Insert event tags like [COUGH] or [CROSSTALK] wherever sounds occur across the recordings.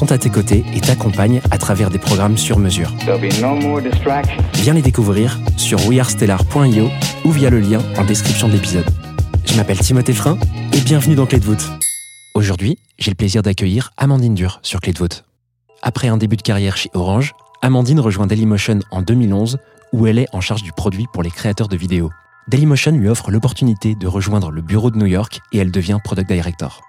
sont à tes côtés et t'accompagnent à travers des programmes sur mesure. No. Viens les découvrir sur wearestellar.io ou via le lien en description de l'épisode. Je m'appelle Timothée Frein et bienvenue dans Clé de voûte. Aujourd'hui, j'ai le plaisir d'accueillir Amandine Dur sur Clé de voûte. Après un début de carrière chez Orange, Amandine rejoint Dailymotion en 2011 où elle est en charge du produit pour les créateurs de vidéos. Dailymotion lui offre l'opportunité de rejoindre le bureau de New York et elle devient Product Director.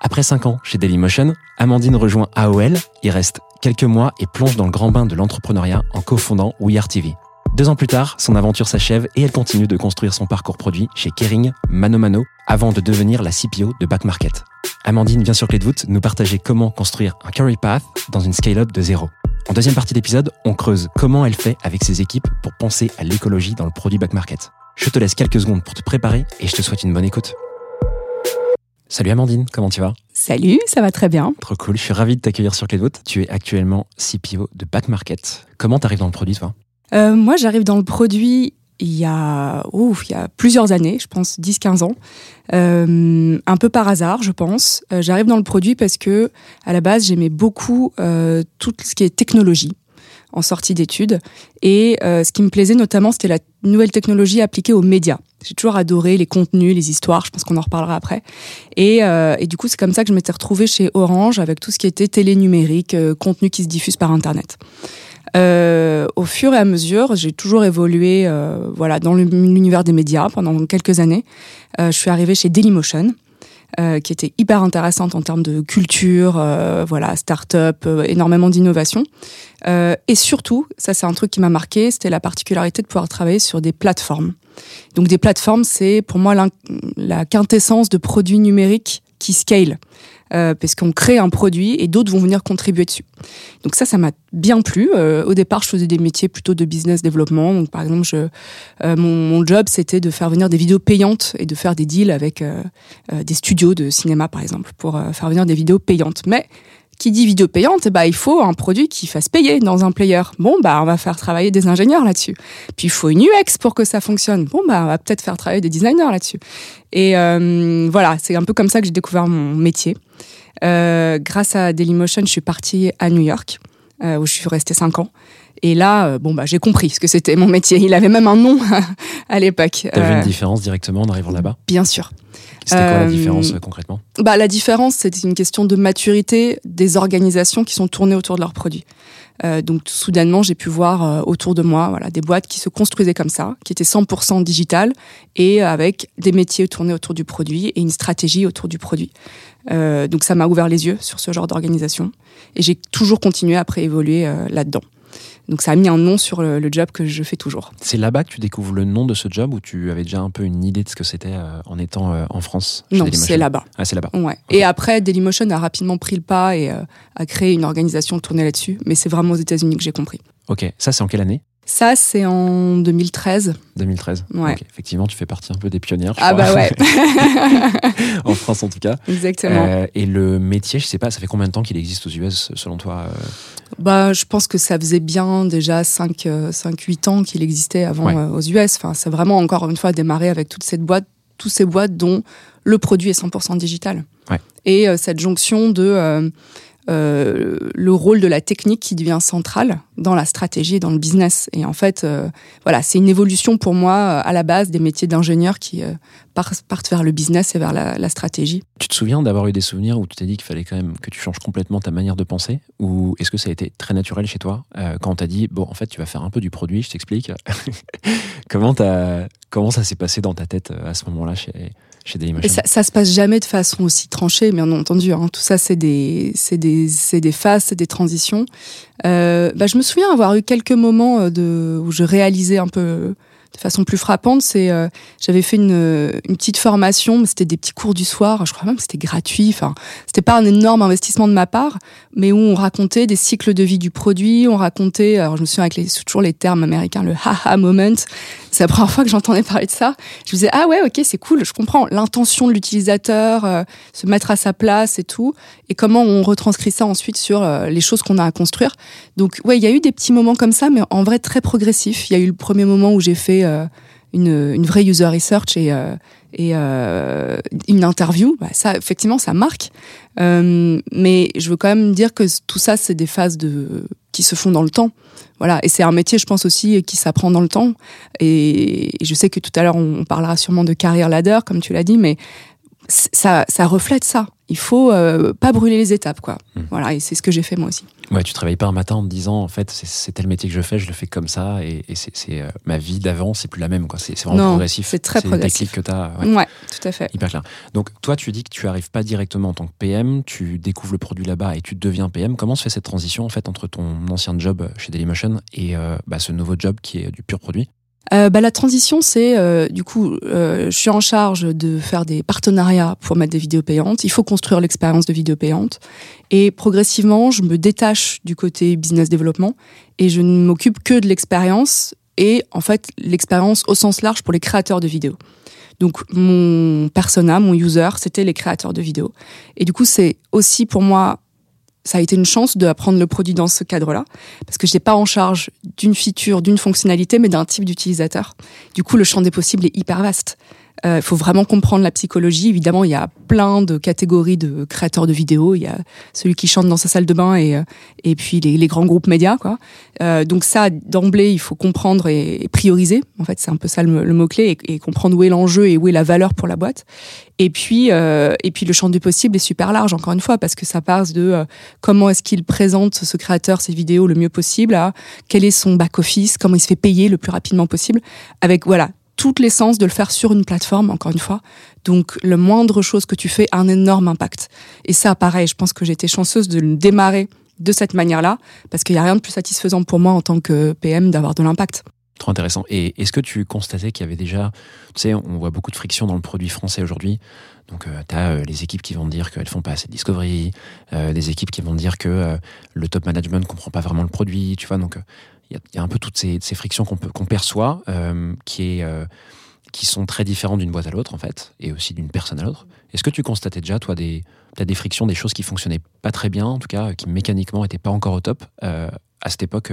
Après 5 ans chez Dailymotion, Amandine rejoint AOL, y reste quelques mois et plonge dans le grand bain de l'entrepreneuriat en cofondant We Are TV. Deux ans plus tard, son aventure s'achève et elle continue de construire son parcours produit chez Kering, Mano Mano, avant de devenir la CPO de Back Market. Amandine vient sur Clé de voûte nous partager comment construire un career path dans une scale-up de zéro. En deuxième partie d'épisode, on creuse comment elle fait avec ses équipes pour penser à l'écologie dans le produit Back Market. Je te laisse quelques secondes pour te préparer et je te souhaite une bonne écoute. Salut Amandine, comment tu vas? Salut, ça va très bien. Trop cool, je suis ravi de t'accueillir sur Clé de voûte. Tu es actuellement CPO de Back Market. Comment t'arrives dans le produit toi? Euh, moi, j'arrive dans le produit il y a, ouf, il y a plusieurs années, je pense 10-15 ans. Euh, un peu par hasard, je pense. Euh, j'arrive dans le produit parce que, à la base, j'aimais beaucoup euh, tout ce qui est technologie en sortie d'études. Et euh, ce qui me plaisait notamment, c'était la nouvelle technologie appliquée aux médias. J'ai toujours adoré les contenus, les histoires, je pense qu'on en reparlera après. Et, euh, et du coup, c'est comme ça que je m'étais retrouvée chez Orange avec tout ce qui était télé numérique, euh, contenu qui se diffuse par Internet. Euh, au fur et à mesure, j'ai toujours évolué euh, voilà, dans l'univers des médias pendant quelques années. Euh, je suis arrivée chez Dailymotion, euh, qui était hyper intéressante en termes de culture, euh, voilà, start-up, euh, énormément d'innovation. Euh, et surtout, ça c'est un truc qui m'a marqué, c'était la particularité de pouvoir travailler sur des plateformes. Donc des plateformes, c'est pour moi la quintessence de produits numériques qui scale. Euh, parce qu'on crée un produit et d'autres vont venir contribuer dessus. Donc ça, ça m'a bien plu. Euh, au départ, je faisais des métiers plutôt de business développement. Donc par exemple, je, euh, mon, mon job, c'était de faire venir des vidéos payantes et de faire des deals avec euh, euh, des studios de cinéma, par exemple, pour faire venir des vidéos payantes. Mais qui dit vidéo payante, bah, il faut un produit qui fasse payer dans un player. Bon, bah, on va faire travailler des ingénieurs là-dessus. Puis il faut une UX pour que ça fonctionne. Bon, bah, on va peut-être faire travailler des designers là-dessus. Et euh, voilà, c'est un peu comme ça que j'ai découvert mon métier. Euh, grâce à Dailymotion, je suis partie à New York, euh, où je suis restée cinq ans. Et là, euh, bon, bah, j'ai compris ce que c'était mon métier. Il avait même un nom [LAUGHS] à l'époque. T'as vu Euh, une différence directement en arrivant là-bas? bien sûr. C'était quoi la Euh, différence euh, concrètement? Bah, la différence, c'est une question de maturité des organisations qui sont tournées autour de leurs produits. Euh, donc, soudainement, j'ai pu voir euh, autour de moi voilà, des boîtes qui se construisaient comme ça, qui étaient 100% digitales et avec des métiers tournés autour du produit et une stratégie autour du produit. Euh, donc, ça m'a ouvert les yeux sur ce genre d'organisation et j'ai toujours continué après évoluer euh, là-dedans. Donc, ça a mis un nom sur le, le job que je fais toujours. C'est là-bas que tu découvres le nom de ce job ou tu avais déjà un peu une idée de ce que c'était euh, en étant en France Non, c'est là-bas. Ah, c'est là-bas. Ouais. Et après, Dailymotion a rapidement pris le pas et a créé une organisation tournée là-dessus. Mais c'est vraiment aux États-Unis que j'ai compris. Ok, ça c'est en quelle année? Ça, c'est en 2013. 2013. Ouais. Effectivement, tu fais partie un peu des pionnières. je Ah crois. bah ouais, [LAUGHS] en France en tout cas. exactement. Euh, et le métier, je sais pas, ça fait combien de temps qu'il existe aux US selon toi euh Bah, je pense que ça faisait bien déjà 5-8 ans qu'il existait avant Ouais. euh, aux US. Enfin, c'est vraiment encore une fois démarré avec toute cette boîte, toutes ces boîtes dont le produit est 100% digital. Ouais. Et euh, cette jonction de euh, le rôle de la technique qui devient central dans la stratégie et dans le business. Et en fait, euh, voilà, c'est une évolution pour moi euh, à la base des métiers d'ingénieur qui par- partent vers le business et vers la, stratégie. Tu te souviens d'avoir eu des souvenirs où tu t'es dit qu'il fallait quand même que tu changes complètement ta manière de penser? Ou est-ce que ça a été très naturel chez toi quand on t'a dit, bon, en fait, tu vas faire un peu du produit, je t'explique [LAUGHS] comment, comment ça s'est passé dans ta tête à ce moment-là chez Et ça, ça se passe jamais de façon aussi tranchée, bien entendu. Hein. Tout ça, c'est des, c'est des, c'est des phases, c'est des transitions. Euh, bah, je me souviens avoir eu quelques moments euh, de, où je réalisais un peu façon plus frappante. C'est, euh, j'avais fait une, petite formation, mais c'était des petits cours du soir. Je crois même que c'était gratuit. Enfin, c'était pas un énorme investissement de ma part, mais où on racontait des cycles de vie du produit. On racontait, alors je me souviens avec les, toujours les termes américains, le haha moment. C'est la première fois que j'entendais parler de ça. Je me disais ah ouais ok c'est cool, je comprends l'intention de l'utilisateur, euh, se mettre à sa place et tout, et comment on retranscrit ça ensuite sur euh, les choses qu'on a à construire. Donc ouais il y a eu des petits moments comme ça, mais en vrai très progressif. Il y a eu le premier moment où j'ai fait une, une vraie user research et euh, euh, une interview. Bah, ça effectivement ça marque, Euh, mais je veux quand même dire que tout ça c'est des phases qui se font dans le temps. Voilà, et c'est un métier, je pense aussi, qui s'apprend dans le temps. Et, je sais que tout à l'heure, on, parlera sûrement de carrière ladder, comme tu l'as dit, mais ça, ça reflète ça. Il faut euh, pas brûler les étapes, quoi. Mm. Voilà, et c'est ce que j'ai fait moi aussi. Ouais, tu travailles pas un matin en te disant, en fait, c'est- c'est tel métier que je fais, je le fais comme ça, et, et c'est c'est, euh, ma vie d'avant, c'est plus la même, quoi. C'est c'est vraiment Non, progressif. c'est très progressif. déclic que tu as. Ouais. tout à fait. Hyper clair. Donc, toi, tu dis que tu arrives pas directement en tant que PM, tu découvres le produit là-bas et tu deviens PM. Comment se fait cette transition, en fait, entre ton ancien job chez Dailymotion et euh, bah, ce nouveau job qui est du pur produit? Euh, bah, la transition, c'est euh, du coup, euh, je suis en charge de faire des partenariats pour mettre des vidéos payantes. Il faut construire l'expérience de vidéo payante. Et progressivement, je me détache du côté business développement et je ne m'occupe que de l'expérience et en fait l'expérience au sens large pour les créateurs de vidéos. Donc mon persona, mon user, c'était les créateurs de vidéos. Et du coup, c'est aussi pour moi ça a été une chance d'apprendre le produit dans ce cadre-là, parce que je n'étais pas en charge d'une feature, d'une fonctionnalité, mais d'un type d'utilisateur. Du coup, le champ des possibles est hyper vaste. Euh, Il faut vraiment comprendre la psychologie. Évidemment, il y a plein de catégories de créateurs de vidéos. Il y a celui qui chante dans sa salle de bain et, euh, et puis les, les grands groupes médias. Quoi. Euh, donc ça, d'emblée, il faut comprendre et, prioriser. En fait, c'est un peu ça le, le mot-clé, et, et comprendre où est l'enjeu et où est la valeur pour la boîte. Et puis, et puis le champ du possible est super large, encore une fois, parce que ça passe de comment est-ce qu'il présente ce créateur ses vidéos le mieux possible à quel est son back-office, comment il se fait payer le plus rapidement possible, avec voilà toute l'essence de le faire sur une plateforme, encore une fois. Donc, le moindre chose que tu fais a un énorme impact. Et ça, pareil, je pense que été chanceuse de le démarrer de cette manière-là, parce qu'il n'y a rien de plus satisfaisant pour moi en tant que PM d'avoir de l'impact. Trop intéressant. Et est-ce que tu constatais qu'il y avait déjà, tu sais, on voit beaucoup de friction dans le produit français aujourd'hui. Donc, tu as les équipes qui vont dire qu'elles font pas assez de discovery, euh, des équipes qui vont dire que euh, le top management ne comprend pas vraiment le produit, tu vois. Donc, il y, a- un peu toutes ces, frictions qu'on perçoit, euh, euh, qui sont très différentes d'une boîte à l'autre, en fait, et aussi d'une personne à l'autre. Est-ce que tu constatais déjà, toi, des, frictions, des choses qui fonctionnaient pas très bien, en tout cas, qui mécaniquement n'étaient pas encore au top euh, à cette époque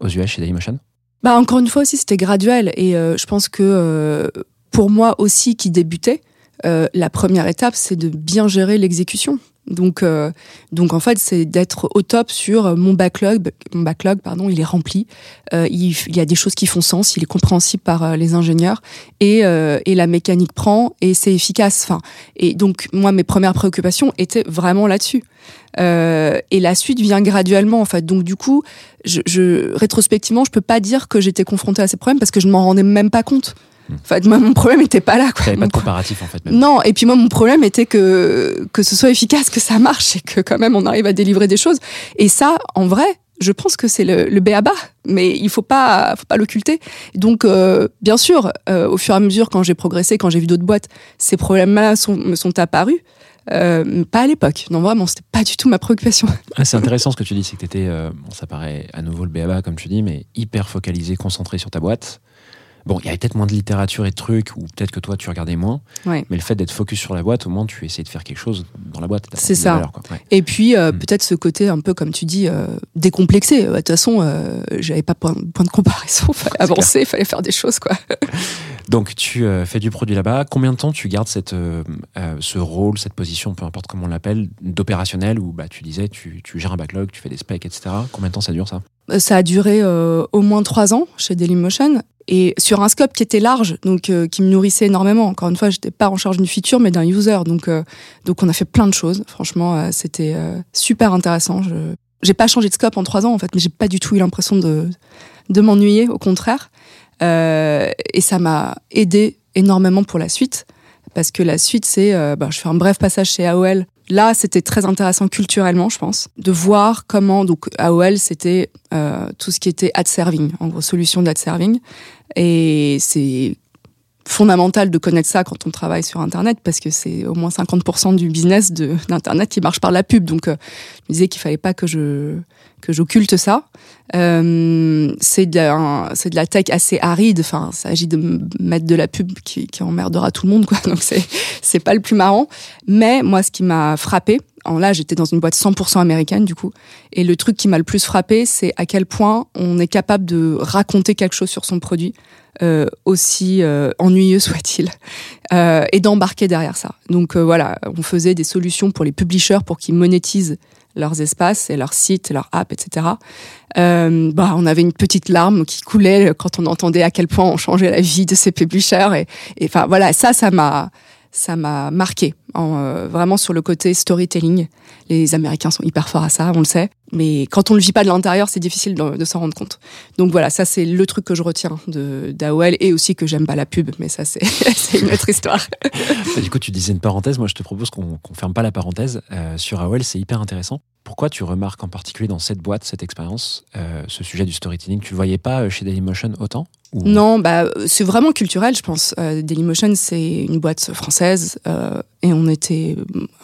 aux US chez Dailymotion? Bah encore une fois aussi c'était graduel et je pense que pour moi aussi qui débutais, la première étape c'est de bien gérer l'exécution. Donc euh, donc en fait c'est d'être au top sur mon backlog mon backlog pardon il est rempli. Euh, il, y a des choses qui font sens il est compréhensible par euh, les ingénieurs et euh, et la mécanique prend et c'est efficace. Enfin et donc moi mes premières préoccupations étaient vraiment là-dessus. Euh, et la suite vient graduellement en fait. Donc du coup je, je rétrospectivement je peux pas dire que j'étais confrontée à ces problèmes parce que je m'en rendais même pas compte En fait moi, mon problème était pas là quoi Tu n'avais pas de comparatif, en fait, même. non, et puis moi, mon problème était que, que ce soit efficace, que ça marche et que quand même on arrive à délivrer des choses. Et ça, en vrai, je pense que c'est le, le B à bas, mais il faut pas, faut pas l'occulter. Donc, euh, bien sûr, euh, au fur et à mesure, quand j'ai progressé, quand j'ai vu d'autres boîtes, ces problèmes-là sont, me sont apparus. Euh, pas à l'époque. Non, vraiment, c'était pas du tout ma préoccupation. Ah, c'est intéressant ce que tu dis, c'est que tu étais, bon, ça paraît à nouveau le BABA comme tu dis, mais hyper focalisé, concentré sur ta boîte. Bon, il y avait peut-être moins de littérature et de trucs, ou peut-être que toi tu regardais moins, Ouais. mais le fait d'être focus sur la boîte, au moins tu essayais de faire quelque chose dans la boîte. C'est ça. valeur, quoi. Ouais. Et puis euh, Mm. peut-être ce côté un peu comme tu dis euh, décomplexé. Euh, De toute façon, euh, j'avais pas point, point de comparaison. [LAUGHS] Fallait avancer, fallait faire des choses quoi. [LAUGHS] Donc tu euh, fais du produit là-bas. Combien de temps tu gardes cette, ce rôle, cette position, peu importe comment on l'appelle, d'opérationnel où bah, tu disais tu, tu gères un backlog, tu fais des specs, etc. Combien de temps ça dure ça? Ça a duré euh, au moins trois ans chez Dailymotion et sur un scope qui était large, donc euh, qui me nourrissait énormément. Encore une fois, j'étais pas en charge d'une feature, mais d'un user. Donc, euh, donc on a fait plein de choses. Franchement, euh, c'était euh, super intéressant. Je j'ai pas changé de scope en trois ans en fait, mais j'ai pas du tout eu l'impression de de m'ennuyer. Au contraire, Euh, et ça m'a aidé énormément pour la suite parce que la suite, c'est, bah, je fais un bref passage chez AOL. Là, c'était très intéressant culturellement, je pense, de voir comment donc AOL, c'était euh, tout ce qui était ad serving, en gros solution d'ad serving, et c'est fondamental de connaître ça quand on travaille sur Internet parce que c'est au moins 50% du business d'Internet qui marche par la pub. Donc, euh, je me disais qu'il fallait pas que je que j'occulte ça. Euh, c'est de, la- c'est de la tech assez aride. Enfin, il s'agit de mettre de la pub qui, qui emmerdera tout le monde, quoi. [LAUGHS] Donc, c'est c'est pas le plus marrant. Mais moi, ce qui m'a frappé, en là, j'étais dans une boîte 100% américaine, du coup. Et le truc qui m'a le plus frappé, c'est à quel point on est capable de raconter quelque chose sur son produit, euh, aussi euh, ennuyeux [LAUGHS] soit-il, euh, et d'embarquer derrière ça. Donc euh, voilà, on faisait des solutions pour les publishers pour qu'ils monétisent leurs espaces et leurs sites, leurs apps, etc. Euh, bah, on avait une petite larme qui coulait quand on entendait à quel point on changeait la vie de ces publishers. Et enfin voilà, ça, ça m'a ça m'a marqué euh, vraiment sur le côté storytelling. Les Américains sont hyper forts à ça, on le sait. Mais quand on le vit pas de l'intérieur, c'est difficile de, s'en rendre compte. Donc voilà, ça c'est le truc que je retiens de d'AOL et aussi que j'aime pas la pub, mais ça c'est [LAUGHS] une autre histoire. Du coup, tu disais une parenthèse. Moi, je te propose qu'on qu'on ferme pas la parenthèse. Euh, sur AOL, c'est hyper intéressant. Pourquoi tu remarques en particulier dans cette boîte, cette expérience, euh, ce sujet du storytelling? Tu le voyais pas chez Dailymotion autant? Non, bah c'est vraiment culturel, je pense. Euh, Dailymotion, c'est une boîte française euh, et on était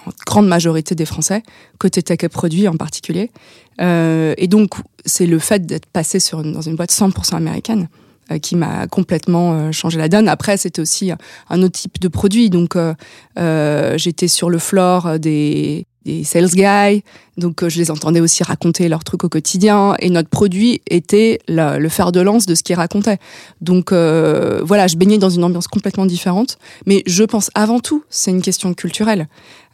en grande majorité des Français, côté tech et produits en particulier. Euh, et donc, c'est le fait d'être passé sur une- dans une boîte 100% américaine euh, qui m'a complètement euh, changé la donne. Après, c'était aussi un autre type de produit. Donc, euh, euh, j'étais sur le floor des, des sales guys. Donc, euh, je les entendais aussi raconter leurs trucs au quotidien. Et notre produit était la- le fer de lance de ce qu'ils racontaient. Donc, euh, voilà, je baignais dans une ambiance complètement différente. Mais je pense avant tout, c'est une question culturelle.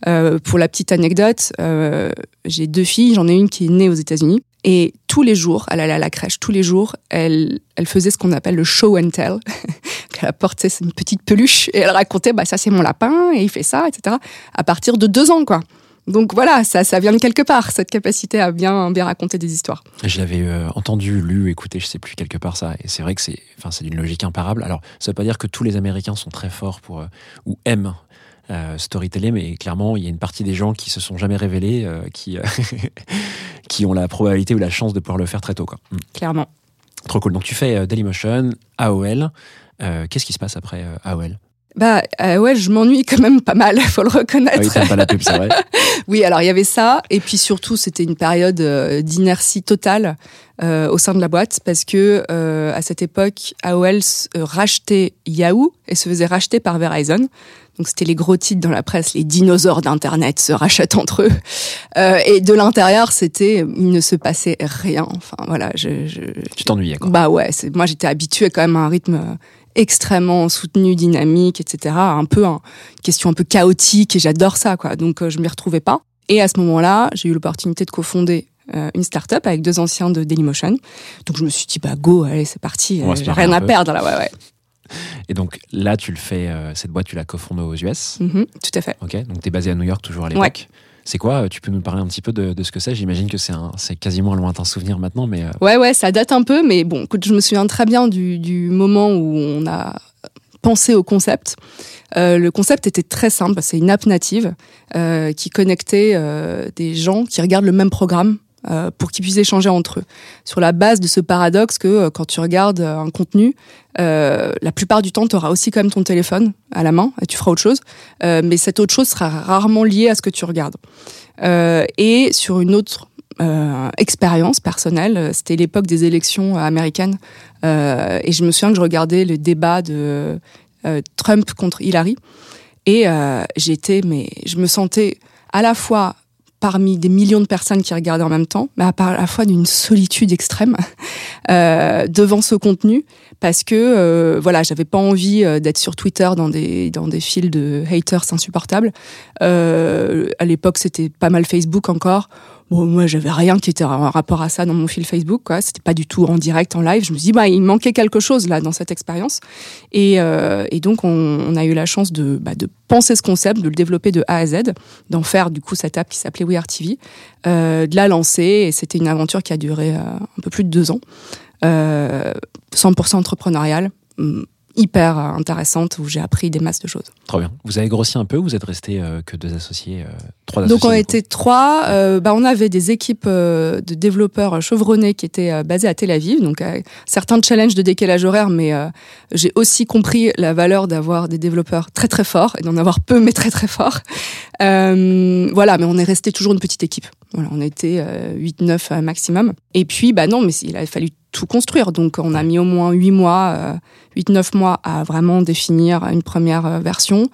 Euh, pour la petite anecdote, euh, j'ai deux filles. J'en ai une qui est née aux États-Unis. Et tous les jours, elle allait à la crèche, tous les jours, elle, elle faisait ce qu'on appelle le show and tell. [LAUGHS] elle apportait une petite peluche et elle racontait, bah, ça c'est mon lapin et il fait ça, etc. À partir de deux ans, quoi. Donc voilà, ça, ça vient de quelque part, cette capacité à bien, bien raconter des histoires. Je l'avais euh, entendu, lu, écouté, je sais plus quelque part ça, et c'est vrai que c'est, enfin, c'est d'une logique imparable. Alors, ça veut pas dire que tous les Américains sont très forts pour euh, ou aiment euh, storyteller, mais clairement, il y a une partie des gens qui se sont jamais révélés, qui [LAUGHS] qui ont la probabilité ou la chance de pouvoir le faire très tôt, quoi. Mm. Clairement. Trop cool. Donc, tu fais Dailymotion, AOL. Qu'est-ce qui se passe après AOL Bah euh, ouais, je m'ennuie quand même pas mal, [LAUGHS] faut le reconnaître. Ah oui, pas la pub, c'est vrai. [LAUGHS] Oui, alors il y avait ça, et puis surtout c'était une période euh, d'inertie totale euh, au sein de la boîte parce que euh, à cette époque, AOL rachetait Yahoo et se faisait racheter par Verizon. Donc c'était les gros titres dans la presse, les dinosaures d'Internet se rachètent entre eux. [LAUGHS] Euh, et de l'intérieur, c'était, il ne se passait rien. Enfin voilà, je, je, Tu t'ennuyais, quoi. bah ouais, moi j'étais habituée quand même à un rythme extrêmement soutenu, dynamique, etc. Un peu un, question un peu chaotique et j'adore ça quoi. Donc euh, je m'y retrouvais pas. Et à ce moment-là, j'ai eu l'opportunité de cofonder euh, une start-up avec deux anciens de Dailymotion. Donc je me suis dit bah go, allez c'est parti, euh, j'ai rien à peu. perdre là, ouais ouais. Et donc là, tu le fais, euh, cette boîte, tu la cofondes aux US. Mhm, tout à fait. Ok, donc tu es basé à New York toujours à l'époque. C'est quoi euh, Tu peux nous parler un petit peu de, ce que c'est? J'imagine que c'est quasiment un lointain souvenir maintenant, mais euh, Ouais, ouais, ça date un peu, mais bon, écoute, je me souviens très bien du, moment où on a pensé au concept. Euh, le concept était très simple, c'est une app native qui connectait des gens qui regardent le même programme euh, pour qu'ils puissent échanger entre eux. Sur la base de ce paradoxe que euh, quand tu regardes euh, un contenu, la plupart du temps, tu auras aussi quand même ton téléphone à la main et tu feras autre chose. Mais cette autre chose sera rarement liée à ce que tu regardes. Et sur une autre expérience personnelle, c'était l'époque des élections américaines. Et je me souviens que je regardais le débat de Trump contre Hillary. Et j'étais, mais je me sentais à la fois parmi des millions de personnes qui regardaient en même temps, mais à par- à la fois d'une solitude extrême [LAUGHS] euh, devant ce contenu, parce que euh, voilà, j'avais pas envie euh, d'être sur Twitter dans des dans des fils de haters insupportables. Euh, à l'époque, c'était pas mal Facebook encore. Bon, moi, j'avais rien qui était en rapport à ça dans mon fil Facebook, quoi. C'était pas du tout en direct, en live. Je me dis, bah, il manquait quelque chose là dans cette expérience. Et, euh, et donc, on, a eu la chance de, bah, de penser ce concept, de le développer de A à Z, d'en faire du coup cette app qui s'appelait We Are TV, euh, de la lancer. Et c'était une aventure qui a duré euh, un peu plus de deux ans, 100% entrepreneuriale, hum, hyper euh, intéressante où j'ai appris des masses de choses. Trop bien. Vous avez grossi un peu ou vous êtes resté euh, que deux associés, euh, trois Donc on associés du coup était trois. euh, bah, on avait des équipes euh, de développeurs chevronnés qui étaient euh, basées à Tel Aviv. Donc euh, certains challenges de décalage horaire, mais euh, j'ai aussi compris la valeur d'avoir des développeurs très très forts et d'en avoir peu mais très très forts. Euh, voilà, mais on est resté toujours une petite équipe. Voilà, on était euh, 8-9 euh, maximum. Et puis bah non, mais il a fallu tout construire. Donc on a mis au moins 8 mois, euh, 8-9 mois à vraiment définir une première euh, version,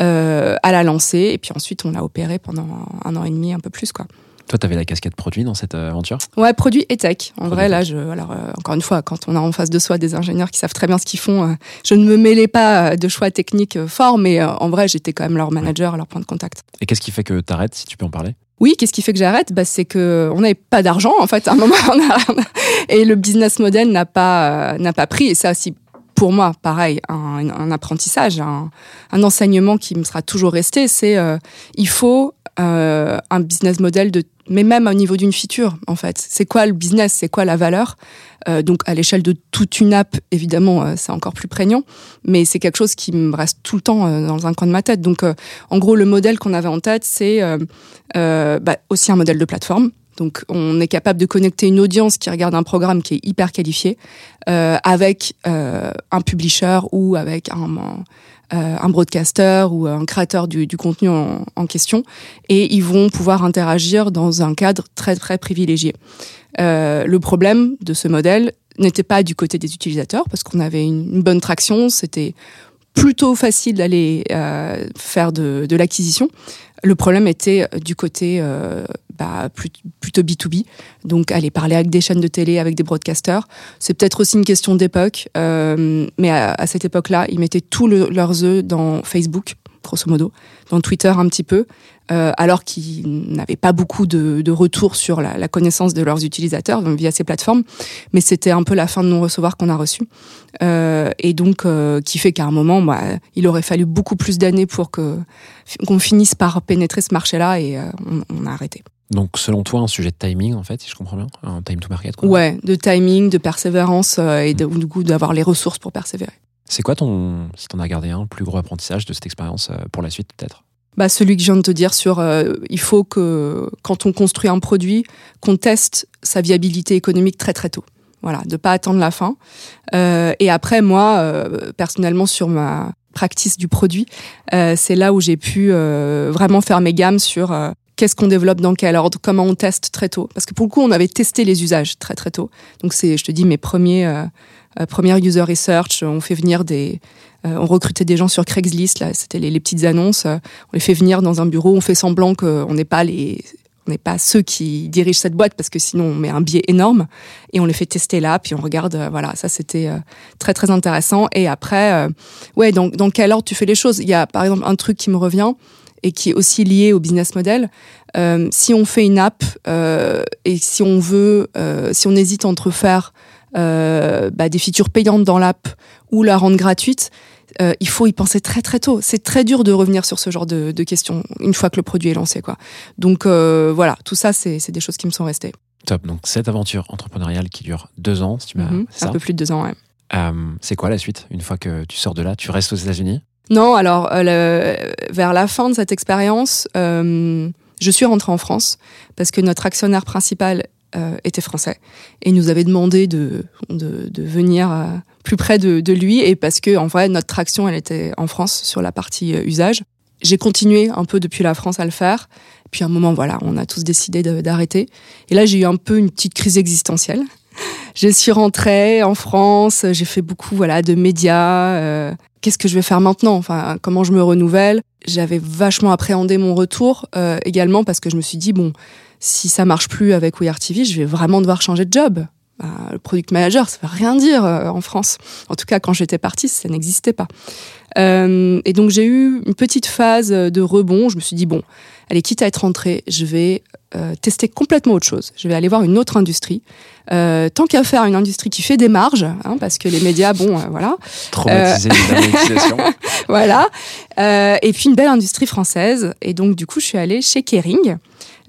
euh, à la lancer, et puis ensuite on l'a opéré pendant un an et demi, un peu plus quoi. Toi, t'avais la casquette produit dans cette euh, aventure? Ouais, produit et tech. En Produit vrai, là, je, alors euh, encore une fois, quand on a en face de soi des ingénieurs qui savent très bien ce qu'ils font, euh, je ne me mêlais pas euh, de choix techniques euh, forts, mais euh, en vrai, j'étais quand même leur manager, leur point de contact. Et qu'est-ce qui fait que t'arrêtes, si tu peux en parler? Oui, qu'est-ce qui fait que j'arrête? Bah, C'est que on n'avait pas d'argent, en fait, à un moment. [LAUGHS] et le business model n'a pas, euh, n'a pas pris. Et ça aussi, pour moi, pareil, un, apprentissage, un, enseignement qui me sera toujours resté, c'est euh, il faut euh, un business model de mais même au niveau d'une feature en fait. C'est quoi le business? C'est quoi la valeur? Euh, donc à l'échelle de toute une app évidemment euh, c'est encore plus prégnant mais c'est quelque chose qui me reste tout le temps euh, dans un coin de ma tête. Donc en gros le modèle qu'on avait en tête c'est bah, aussi un modèle de plateforme donc, on est capable de connecter une audience qui regarde un programme qui est hyper qualifié euh, avec euh, un publisher ou avec un, euh, un broadcaster ou un créateur du, contenu en, question, et ils vont pouvoir interagir dans un cadre très très privilégié. Euh, le problème de ce modèle n'était pas du côté des utilisateurs parce qu'on avait une, bonne traction, c'était plutôt facile d'aller faire de l'acquisition. Le problème était du côté euh, bah, plutôt B2B, donc aller parler avec des chaînes de télé, avec des broadcasters. C'est peut-être aussi une question d'époque, euh, mais à, cette époque-là, ils mettaient tous le- leurs œufs dans Facebook, grosso modo, dans Twitter un petit peu, euh, alors qu'ils n'avaient pas beaucoup de, de retours sur la, la connaissance de leurs utilisateurs donc via ces plateformes. Mais c'était un peu la fin de non-recevoir qu'on a reçu. Euh, et donc, euh, qui fait qu'à un moment, bah, il aurait fallu beaucoup plus d'années pour que qu'on finisse par pénétrer ce marché-là et on, on a arrêté. Donc, selon toi, un sujet de timing, en fait, si je comprends bien, un time to market. quoi. Ouais, de timing, de persévérance euh, et de, du coup d'avoir les ressources pour persévérer. C'est quoi ton, si t'en as gardé un, plus gros apprentissage de cette expérience euh, pour la suite, peut-être? Bah, celui que je viens de te dire sur, euh, il faut que quand on construit un produit, qu'on teste sa viabilité économique très très tôt. Voilà, de pas attendre la fin. Euh, et après, moi, euh, personnellement, sur ma practice du produit, euh, c'est là où j'ai pu euh, vraiment faire mes gammes sur qu'est-ce qu'on développe dans quel ordre, comment on teste très tôt. Parce que pour le coup, on avait testé les usages très très tôt. Donc c'est, je te dis, mes premiers euh, euh, premières user research, on fait venir des, euh, on recrutait des gens sur Craigslist, là, c'était les, les petites annonces. euh, on les fait venir dans un bureau, on fait semblant qu'on n'est pas les on n'est pas ceux qui dirigent cette boîte parce que sinon on met un biais énorme et on les fait tester là puis on regarde euh, voilà ça c'était euh, très très intéressant. Et après euh, ouais dans, dans quel ordre tu fais les choses? Il y a par exemple un truc qui me revient et qui est aussi lié au business model. Euh, si on fait une app euh, et si on veut euh, si on hésite entre faire euh, bah, des features payantes dans l'app ou la rendre gratuite euh, il faut y penser très très tôt. C'est très dur de revenir sur ce genre de, de questions une fois que le produit est lancé. Quoi. Donc euh, voilà, tout ça, c'est des choses qui me sont restées. Top. Donc, cette aventure entrepreneuriale qui dure deux ans, si tu m'as. C'est Un peu plus de deux ans, ouais. C'est quoi la suite Une fois que tu sors de là, tu restes aux États-Unis? Non, alors le- vers la fin de cette expérience, je suis rentrée en France parce que notre actionnaire principal euh, était français et nous avait demandé de, de, de venir euh, plus près de, de lui et parce que en vrai notre traction elle était en France sur la partie euh, usage. J'ai continué un peu depuis la France à le faire. Puis à un moment, voilà, on a tous décidé d'arrêter. Et là, j'ai eu un peu une petite crise existentielle. [LAUGHS] Je suis rentrée en France, j'ai fait beaucoup voilà de médias. euh, Qu'est-ce que je vais faire maintenant? Enfin, comment je me renouvelle? J'avais vachement appréhendé mon retour également parce que je me suis dit bon, si ça marche plus avec We Are TV, je vais vraiment devoir changer de job. Bah, le product manager, ça veut rien dire euh, en France. En tout cas, quand j'étais partie, ça n'existait pas. Euh, et donc j'ai eu une petite phase de rebond. Je me suis dit bon, allez, quitte à être rentrée, je vais euh, tester complètement autre chose. Je vais aller voir une autre industrie. Euh, tant qu'à faire une industrie qui fait des marges, hein, parce que les médias, bon, euh, voilà, la monétisation. [LAUGHS] voilà. Euh, et puis une belle industrie française. Et donc du coup, je suis allée chez Kering.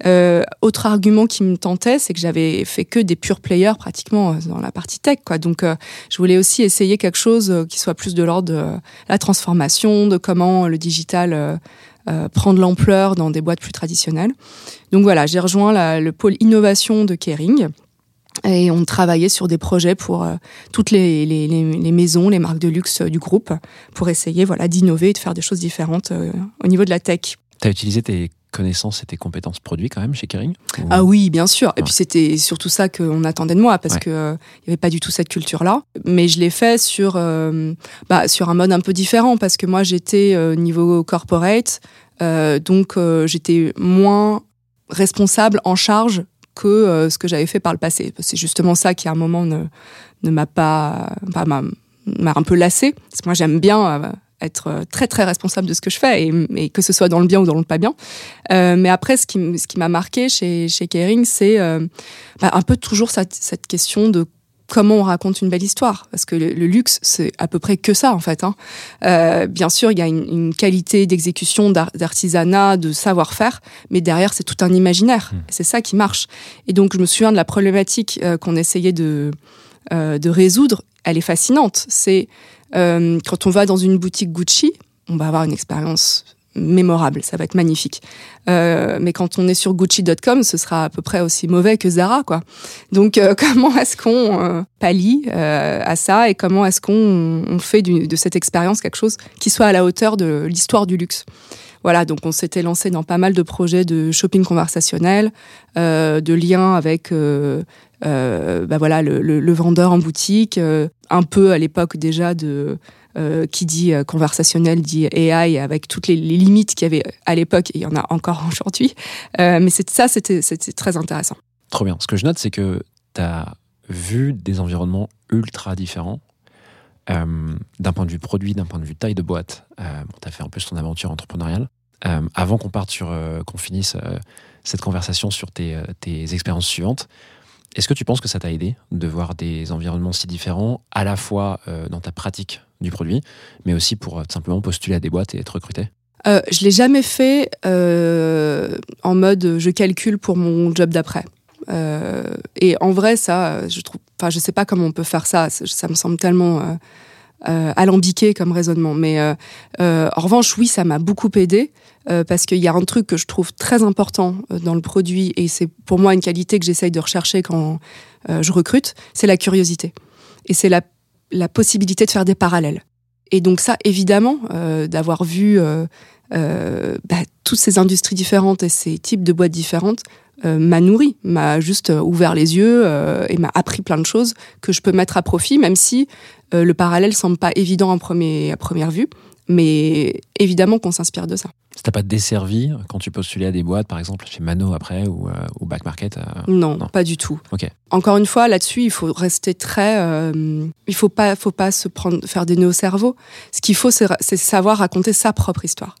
Euh, autre argument qui me tentait, c'est que j'avais fait que des pure players pratiquement euh, dans la partie tech, quoi. Donc, euh, je voulais aussi essayer quelque chose euh, qui soit plus de l'ordre de la transformation, de comment le digital euh, euh, prend de l'ampleur dans des boîtes plus traditionnelles. Donc voilà, j'ai rejoint la- le pôle innovation de Kering. Et on travaillait sur des projets pour toutes les, les, les, maisons, les marques de luxe du groupe, pour essayer voilà d'innover et de faire des choses différentes au niveau de la tech. Tu as utilisé tes connaissances et tes compétences produits quand même chez Kering Ou- Ah oui, bien sûr. Et Ouais. puis c'était surtout ça qu'on attendait de moi parce Ouais. que euh, y avait pas du tout cette culture-là. Mais je l'ai fait sur euh, bah, sur un mode un peu différent parce que moi j'étais euh, niveau corporate, donc j'étais moins responsable en charge que ce que j'avais fait par le passé. C'est justement ça qui à un moment ne ne m'a pas pas m'a un peu lassé parce que moi j'aime bien être euh, très très responsable de ce que je fais et, et que ce soit dans le bien ou dans le pas bien. Euh, mais après, ce qui, ce qui m'a marqué chez, chez Kering, c'est euh, bah, un peu toujours cette, cette question de comment on raconte une belle histoire. Parce que le, le luxe, c'est à peu près que ça, en fait. Hein. Euh, bien sûr, il y a une, une qualité d'exécution, d'ar- d'artisanat, de savoir-faire, mais derrière, c'est tout un imaginaire. Et C'est ça qui marche. Et donc, je me souviens de la problématique euh, qu'on essayait de, euh, de résoudre. Elle est fascinante. C'est euh, quand on va dans une boutique Gucci, on va avoir une expérience mémorable, ça va être magnifique. Euh, mais quand on est sur Gucci.com, ce sera à peu près aussi mauvais que Zara, quoi. Donc, euh, [LAUGHS] comment est-ce qu'on euh, pallie à ça et comment est-ce qu'on on fait de cette expérience quelque chose qui soit à la hauteur de l'histoire du luxe? Voilà, donc on s'était lancé dans pas mal de projets de shopping conversationnel, de liens avec bah voilà, le, le- vendeur en boutique, euh, un peu à l'époque déjà de euh, qui dit euh, conversationnel dit AI avec toutes les, limites qu'il y avait à l'époque et il y en a encore [LAUGHS] aujourd'hui. Euh, mais ça, c'était très intéressant. Trop bien. Ce que je note, c'est que tu as vu des environnements ultra différents. euh, d'un point de vue produit, d'un point de vue taille de boîte. Euh, bon, tu as fait un peu ton aventure entrepreneuriale. Euh, avant qu'on parte sur, euh, qu'on finisse euh, cette conversation sur tes, euh, tes expériences suivantes, est-ce que tu penses que ça t'a aidé de voir des environnements si différents, à la fois euh, dans ta pratique du produit, mais aussi pour euh, simplement postuler à des boîtes et être recruté? Euh, je l'ai jamais fait euh, en mode je calcule pour mon job d'après. Et en vrai, ça, je trouve, enfin, je sais pas comment on peut faire ça. Ça, me semble tellement alambiqué comme raisonnement. Mais euh, euh, en revanche, oui, ça m'a beaucoup aidé euh, parce qu'il y a un truc que je trouve très important euh, dans le produit et c'est pour moi une qualité que j'essaye de rechercher quand euh, je recrute, c'est la curiosité et c'est la, la possibilité de faire des parallèles. Et donc ça, évidemment, euh, d'avoir vu euh, bah, toutes ces industries différentes et ces types de boîtes différentes euh, m'a nourri, m'a juste euh, ouvert les yeux euh, et m'a appris plein de choses que je peux mettre à profit, même si le parallèle semble pas évident en premier, à première vue. Mais évidemment qu'on s'inspire de ça. Ça t'a pas desservi quand tu postulais à des boîtes, par exemple chez Mano après ou, euh, ou Back Market euh, Non, Non. pas du tout. Encore une fois, là-dessus, il faut rester très. euh, il faut pas, faut pas se prendre, faire des nœuds au cerveau. Ce qu'il faut, c'est savoir raconter sa propre histoire.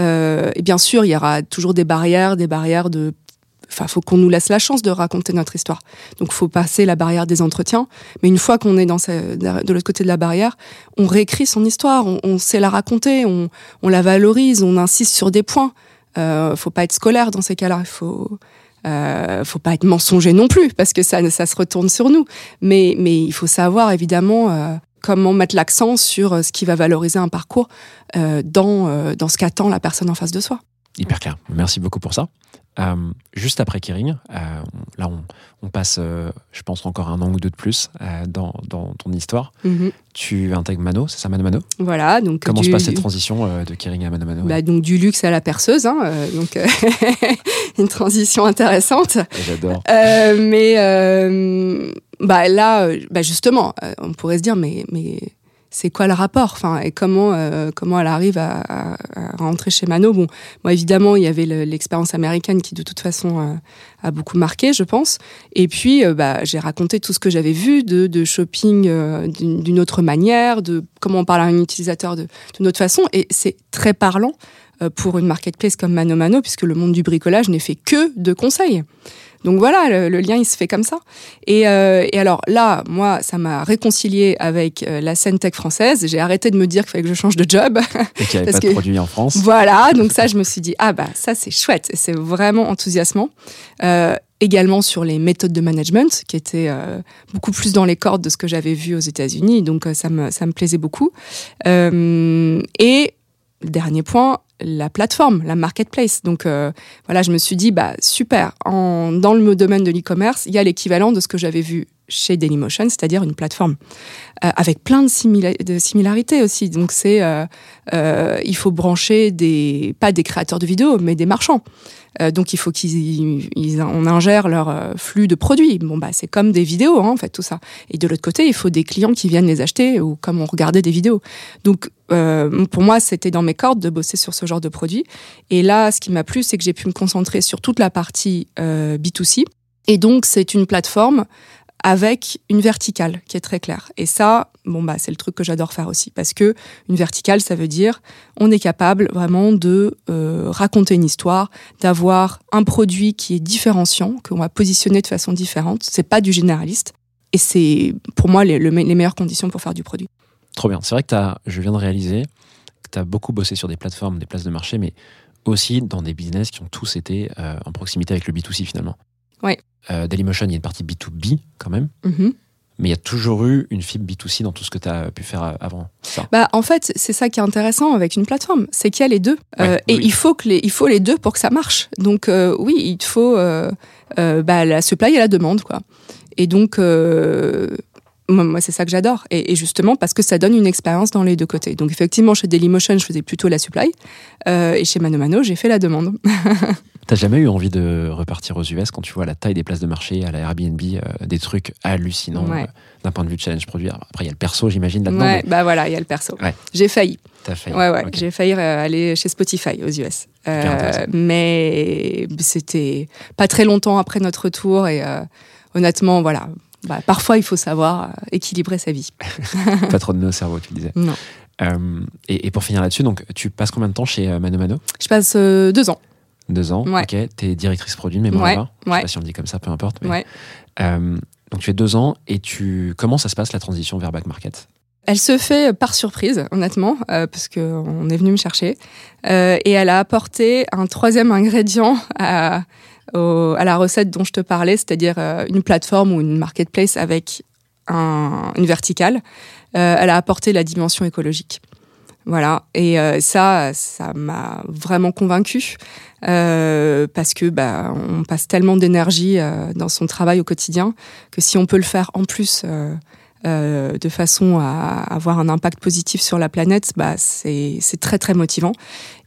Euh, et bien sûr, il y aura toujours des barrières, des barrières de. Enfin, faut qu'on nous laisse la chance de raconter notre histoire. Donc, faut passer la barrière des entretiens. Mais une fois qu'on est dans ce- de l'autre côté de la barrière, on réécrit son histoire, on, sait la raconter, on, on la valorise, on insiste sur des points. Euh, faut pas être scolaire dans ces cas-là. Faut, euh, faut pas être mensonger non plus parce que ça, ça se retourne sur nous. Mais, mais il faut savoir évidemment euh, comment mettre l'accent sur euh, ce qui va valoriser un parcours euh, dans, euh, dans ce qu'attend la personne en face de soi. Hyper clair. Merci beaucoup pour ça. Euh, juste après Kering, euh, on- là on, on passe, euh, je pense, encore un an ou deux de plus euh, dans, dans ton histoire. Tu intègres Mano, c'est ça Mano Mano? Voilà, donc Comment du, se passe cette transition euh, de Kering à Mano Mano? Bah, donc du luxe à la perceuse, hein, euh, donc euh, [LAUGHS] une transition intéressante. J'adore. Euh, mais euh, bah là, bah justement, on pourrait se dire, mais, mais c'est quoi le rapport enfin et comment euh, comment elle arrive à, rentrer chez Mano. Bon moi évidemment il y avait le- l'expérience américaine qui de toute façon euh, a beaucoup marqué je pense. Et puis euh, bah, j'ai raconté tout ce que j'avais vu de, de shopping d'une autre manière de comment on parle à un utilisateur de d'une autre façon. Et c'est très parlant pour une marketplace comme Mano Mano puisque le monde du bricolage n'est fait que de conseils donc voilà, le, le lien il se fait comme ça. Et, euh, et alors là, moi, ça m'a réconcilié avec euh, la scène tech française. J'ai arrêté de me dire qu'il fallait que je change de job. Et qu'il n'y avait [LAUGHS] Parce pas de que- produit en France. voilà, [LAUGHS] donc ça, je me suis dit ah bah ça c'est chouette, et c'est vraiment enthousiasmant. Euh, également sur les méthodes de management, qui étaient euh, beaucoup plus dans les cordes de ce que j'avais vu aux États-Unis. Donc euh, ça me ça me plaisait beaucoup. Euh, et dernier point, la plateforme, la marketplace. Donc euh, voilà, je me suis dit bah super. En, dans le domaine de l'e-commerce, il y a l'équivalent de ce que j'avais vu chez Dailymotion, c'est-à-dire une plateforme euh, avec plein de, simila- de similarités aussi. Donc c'est euh, euh, il faut brancher des pas des créateurs de vidéos, mais des marchands. Donc il faut qu'ils ils, on ingère leur flux de produits. Bon bah c'est comme des vidéos hein, en fait tout ça. Et de l'autre côté, il faut des clients qui viennent les acheter ou comme on regardait des vidéos. Donc pour moi, c'était dans mes cordes de bosser sur ce genre de produit. Et là, ce qui m'a plu, c'est que j'ai pu me concentrer sur toute la partie euh, B2C. Et donc c'est une plateforme avec une verticale qui est très claire. Et ça, bon bah c'est le truc que j'adore faire aussi parce que une verticale, ça veut dire on est capable vraiment de euh, raconter une histoire, d'avoir un produit qui est différenciant, qu'on va positionner de façon différente. C'est pas du généraliste. Et c'est pour moi les, le- les meilleures conditions pour faire du produit. Trop bien. C'est vrai que je viens de réaliser que tu as beaucoup bossé sur des plateformes, des places de marché, mais aussi dans des business qui ont tous été euh, en proximité avec le B2C finalement. Ouais. Euh, Dailymotion, il y a une partie B2B quand même, Mhm. mais il y a toujours eu une fibre B2C dans tout ce que tu as pu faire avant. Ça. Bah, en fait, c'est ça qui est intéressant avec une plateforme, c'est qu'il y a les deux. Ouais, Euh, et il faut que les, il faut les deux pour que ça marche. Donc euh, oui, il faut bah, la supply et la demande, quoi. Et donc moi, moi, c'est ça que j'adore. Et, et justement parce que ça donne une expérience dans les deux côtés. Donc effectivement, chez Dailymotion, je faisais plutôt la supply, euh, et chez Mano Mano, j'ai fait la demande. [LAUGHS] T'as jamais eu envie de repartir aux US quand tu vois la taille des places de marché à la Airbnb, euh, des trucs hallucinants Ouais. euh, d'un point de vue de challenge produit? Après, il y a le perso, j'imagine, là-dedans, Ouais, mais bah voilà, il y a le perso. Ouais. J'ai failli. t'as failli. Ouais, ouais, j'ai failli aller chez Spotify aux US. Mais c'était pas très longtemps après notre retour et honnêtement, voilà. Bah, parfois, il faut savoir euh, équilibrer sa vie. [LAUGHS] Pas trop de nœuds au cerveau, tu disais. Non. Euh, et, et pour finir là-dessus, donc tu passes combien de temps chez euh, Mano Mano? Je passe euh, deux ans. Deux ans. Ouais. Ok. T'es directrice produit de mémoire Ouais. Je sais pas si on le dit comme ça, peu importe. mais- Ouais. Euh, donc tu es deux ans et tu comment ça se passe la transition vers back market? Elle se fait par surprise, honnêtement, euh, parce qu'on est venu me chercher. Euh, et elle a apporté un troisième ingrédient à, à la recette dont je te parlais, c'est-à-dire euh, une plateforme ou une marketplace avec un- une verticale. Euh, elle a apporté la dimension écologique. Voilà. Et euh, ça, ça m'a vraiment convaincue. Parce que bah, on passe tellement d'énergie dans son travail au quotidien que si on peut le faire en plus euh, de façon à avoir un impact positif sur la planète, bah, c'est très très motivant.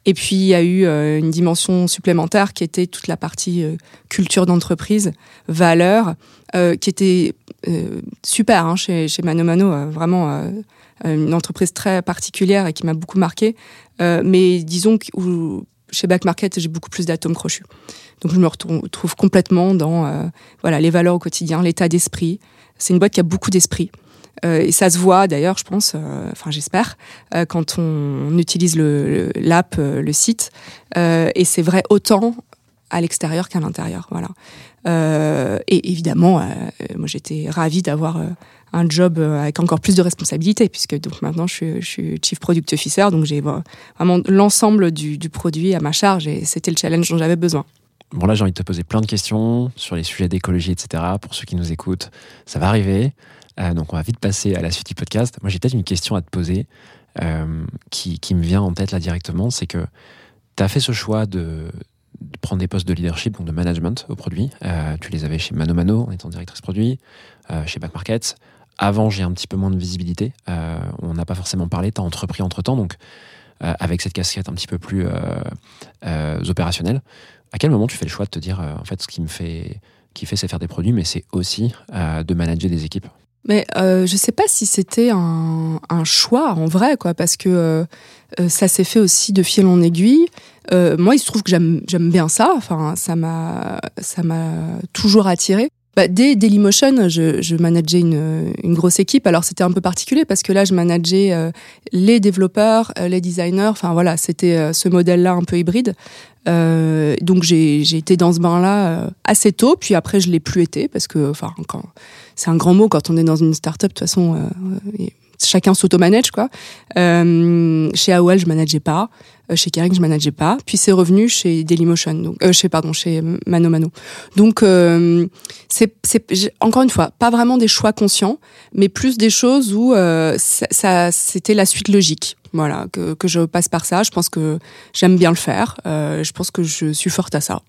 Et puis il y a eu euh, une dimension supplémentaire qui était toute la partie euh, culture d'entreprise, valeurs, euh, qui était super hein, chez, Mano Mano, vraiment une entreprise très particulière et qui m'a beaucoup marqué. Mais disons que chez Back Market, j'ai beaucoup plus d'atomes crochus. Donc je me retrouve complètement dans voilà les valeurs au quotidien, l'état d'esprit. C'est une boîte qui a beaucoup d'esprit. Euh, et ça se voit d'ailleurs, je pense, euh, enfin j'espère, euh, quand on, utilise l'app, le, site. Et c'est vrai autant à l'extérieur qu'à l'intérieur. Voilà. Et évidemment, moi j'étais ravie d'avoir un job avec encore plus de responsabilités, puisque donc maintenant je suis, Chief Product Officer, donc j'ai vraiment l'ensemble du produit à ma charge et c'était le challenge dont j'avais besoin. Bon là j'ai envie de te poser plein de questions sur les sujets d'écologie, etc. Pour ceux qui nous écoutent, ça va arriver. Euh, donc on va vite passer à la suite du podcast. Moi j'ai peut-être une question à te poser euh, qui, me vient en tête là directement, c'est que tu as fait ce choix de, prendre des postes de leadership, donc de management au produit. Euh, tu les avais chez Mano Mano en étant directrice produit, chez Back Market. Avant j'ai un petit peu moins de visibilité. On n'a pas forcément parlé, tu as entrepris entre-temps, donc euh, avec cette casquette un petit peu plus opérationnelle. À quel moment tu fais le choix de te dire, en fait, ce qui me fait kiffer, c'est faire des produits, mais c'est aussi de manager des équipes? Mais euh, je sais pas si c'était un, choix en vrai, quoi, parce que euh, euh, ça s'est fait aussi de fil en aiguille. Euh, moi, il se trouve que j'aime bien ça. Enfin, ça m'a toujours attiré. Bah, dès Dailymotion, je, je manageais une, grosse équipe. Alors c'était un peu particulier parce que là, je manageais les développeurs, les designers. Enfin voilà, c'était ce modèle-là un peu hybride. Donc j'ai été dans ce bain-là assez tôt. Puis après, je l'ai plus été parce que, enfin, quand c'est un grand mot quand on est dans une start-up. De toute façon, euh, chacun s'auto-manage quoi. Euh, chez AOL, je manageais pas. Euh, chez Kering, je manageais pas. Puis c'est revenu chez Dailymotion, donc euh, chez pardon, chez Mano Mano. Donc euh, c'est encore une fois pas vraiment des choix conscients, mais plus des choses où euh, ça, ça- c'était la suite logique. Voilà, que, que je passe par ça. Je pense que j'aime bien le faire. Euh, je pense que je suis forte à ça.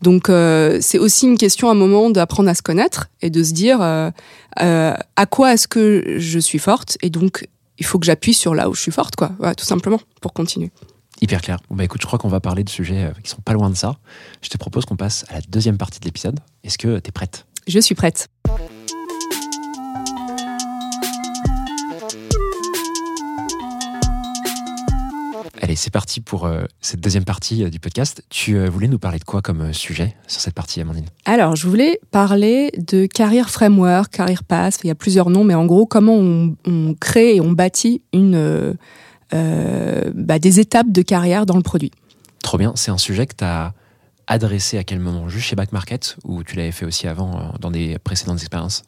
Donc euh, c'est aussi une question à un moment d'apprendre à se connaître et de se dire euh, à quoi est-ce que je suis forte et donc il faut que j'appuie sur là où je suis forte, quoi. Tout simplement pour continuer. Hyper clair. Bon, bah écoute, je crois qu'on va parler de sujets qui sont pas loin de ça. Je te propose qu'on passe à la deuxième partie de l'épisode. Est-ce que tu es prête? Je suis prête. Allez, c'est parti pour euh, cette deuxième partie euh, du podcast. Tu euh, voulais nous parler de quoi comme sujet sur cette partie, Amandine? Alors, je voulais parler de Career Framework, Career Path. Il y a plusieurs noms, mais en gros, comment on, on crée et on bâtit une, bah, des étapes de carrière dans le produit. Trop bien. C'est un sujet que tu as adressé à quel moment? Juste chez Back Market ou tu l'avais fait aussi avant dans des précédentes expériences?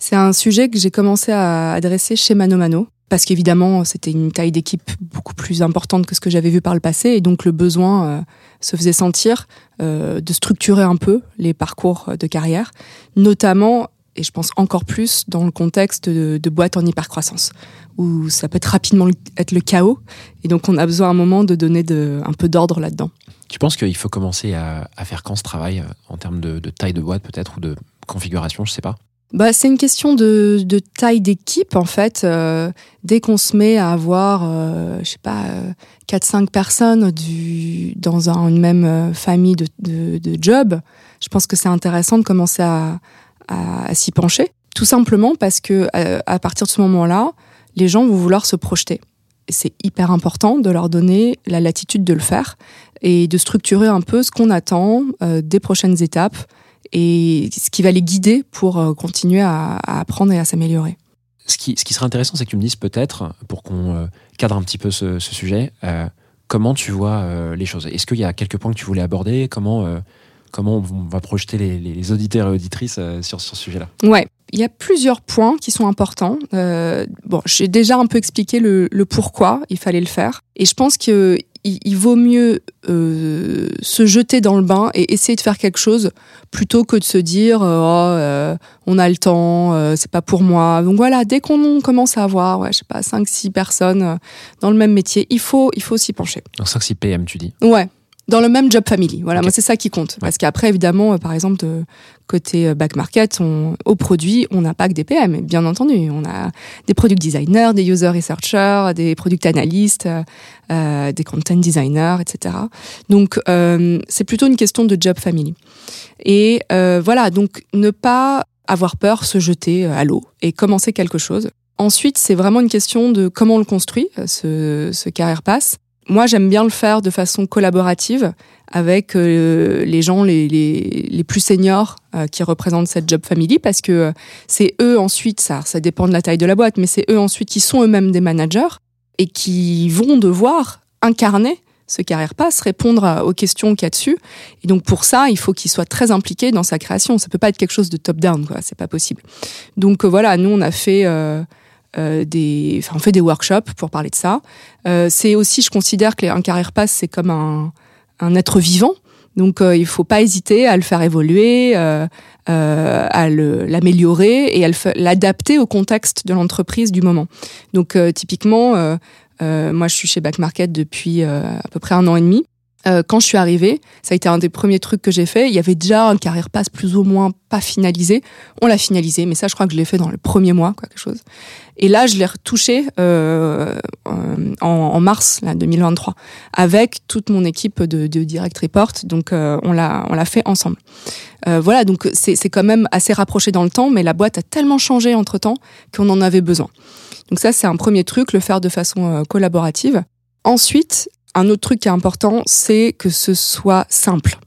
C'est un sujet que j'ai commencé à adresser chez Mano Mano. Parce qu'évidemment, c'était une taille d'équipe beaucoup plus importante que ce que j'avais vu par le passé. Et donc, le besoin euh, se faisait sentir euh, de structurer un peu les parcours de carrière. Notamment, et je pense encore plus, dans le contexte de, boîtes en hypercroissance. Où ça peut être rapidement être le chaos. Et donc, on a besoin à un moment de donner un peu d'ordre là-dedans. Tu penses qu'il faut commencer à, faire quand ce travail euh, en termes de, de taille de boîte peut-être ou de configuration, je sais pas? Bah, c'est une question de, taille d'équipe en fait. Euh, dès qu'on se met à avoir, euh, je sais pas, euh, 4-5 personnes dans un- une même euh, famille de, de, jobs, je pense que c'est intéressant de commencer à, à, s'y pencher. Tout simplement parce que euh, à partir de ce moment-là, les gens vont vouloir se projeter. Et c'est hyper important de leur donner la latitude de le faire et de structurer un peu ce qu'on attend des prochaines étapes et ce qui va les guider pour euh, continuer à, à apprendre et à s'améliorer. ce qui, ce qui serait intéressant, c'est que tu me dises peut-être, pour qu'on euh, cadre un petit peu ce, ce sujet, euh, comment tu vois euh, les choses. Est-ce qu'il y a quelques points que tu voulais aborder? Comment, euh, comment on va projeter les, auditeurs et auditrices sur, sur ce sujet-là? Ouais, il y a plusieurs points qui sont importants. Bon, j'ai déjà un peu expliqué le, le pourquoi il fallait le faire, et je pense que il, il vaut mieux euh, se jeter dans le bain et essayer de faire quelque chose plutôt que de se dire euh, oh, euh, on a le temps, c'est pas pour moi. Donc voilà, dès qu'on commence à avoir, ouais, je sais pas, 5 six personnes dans le même métier, il faut il faut s'y pencher. Donc 5-6 PM, tu dis. Ouais. Dans le même job family. Voilà, moi c'est ça qui compte. Parce qu'après, évidemment, par exemple, de côté euh, back market, on, au produit, on n'a pas que des PM, bien entendu. On a des product designers, des user researchers, des product analysts, euh, euh, des content designers, etc. Donc, euh, c'est plutôt une question de job family. Et euh, voilà, donc ne pas avoir peur, se jeter euh, à l'eau et commencer quelque chose. Ensuite, c'est vraiment une question de comment on le construit, ce, ce carrière pass. Moi, j'aime bien le faire de façon collaborative avec euh, les gens les, plus seniors euh, qui représentent cette job family parce que euh, c'est eux ensuite, ça, ça dépend de la taille de la boîte, mais c'est eux ensuite qui sont eux-mêmes des managers et qui vont devoir incarner ce carrière pass, répondre aux questions qu'il y a dessus. Et donc pour ça, il faut qu'ils soient très impliqués dans sa création. Ça peut pas être quelque chose de top-down, quoi. C'est pas possible. Donc voilà, nous on a fait euh, des, enfin on fait des workshops pour parler de ça. Euh, c'est aussi, je considère que un carrière pass c'est comme un, un être vivant. Donc euh, il faut pas hésiter à le faire évoluer, euh, euh, à le- l'améliorer et à le l'adapter au contexte de l'entreprise du moment. Donc euh, typiquement, moi je suis chez Back Market depuis à peu près un an et demi. Euh, quand je suis arrivée, ça a été un des premiers trucs que j'ai fait. Il y avait déjà un carrière pass plus ou moins pas finalisé. On l'a finalisé, mais ça, je crois que je l'ai fait dans le premier mois, quelque chose. Et là, je l'ai retouché euh, euh, en, en mars là, 2023 avec toute mon équipe de, de direct report. Donc, euh, on l'a on l'a fait ensemble. Euh, voilà, donc c'est c'est quand même assez rapproché dans le temps, mais la boîte a tellement changé entre temps qu'on en avait besoin. Donc ça, c'est un premier truc, le faire de façon euh, collaborative. Ensuite, un autre truc qui est important, c'est que ce soit simple.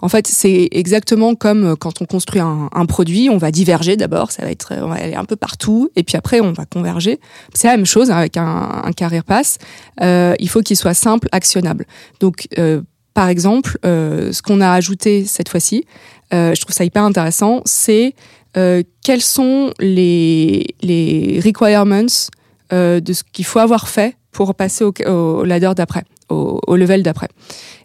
En fait, c'est exactement comme euh, quand on construit un, produit, on va diverger d'abord, ça va être, on va aller un peu partout, et puis après on va converger. C'est la même chose avec un, un carrière pass. Euh, il faut qu'il soit simple, actionnable. Donc, euh, par exemple, euh, ce qu'on a ajouté cette fois-ci, euh, je trouve ça hyper intéressant, c'est euh, quels sont les, les requirements euh, de ce qu'il faut avoir fait pour passer au, au ladder d'après, au, level d'après.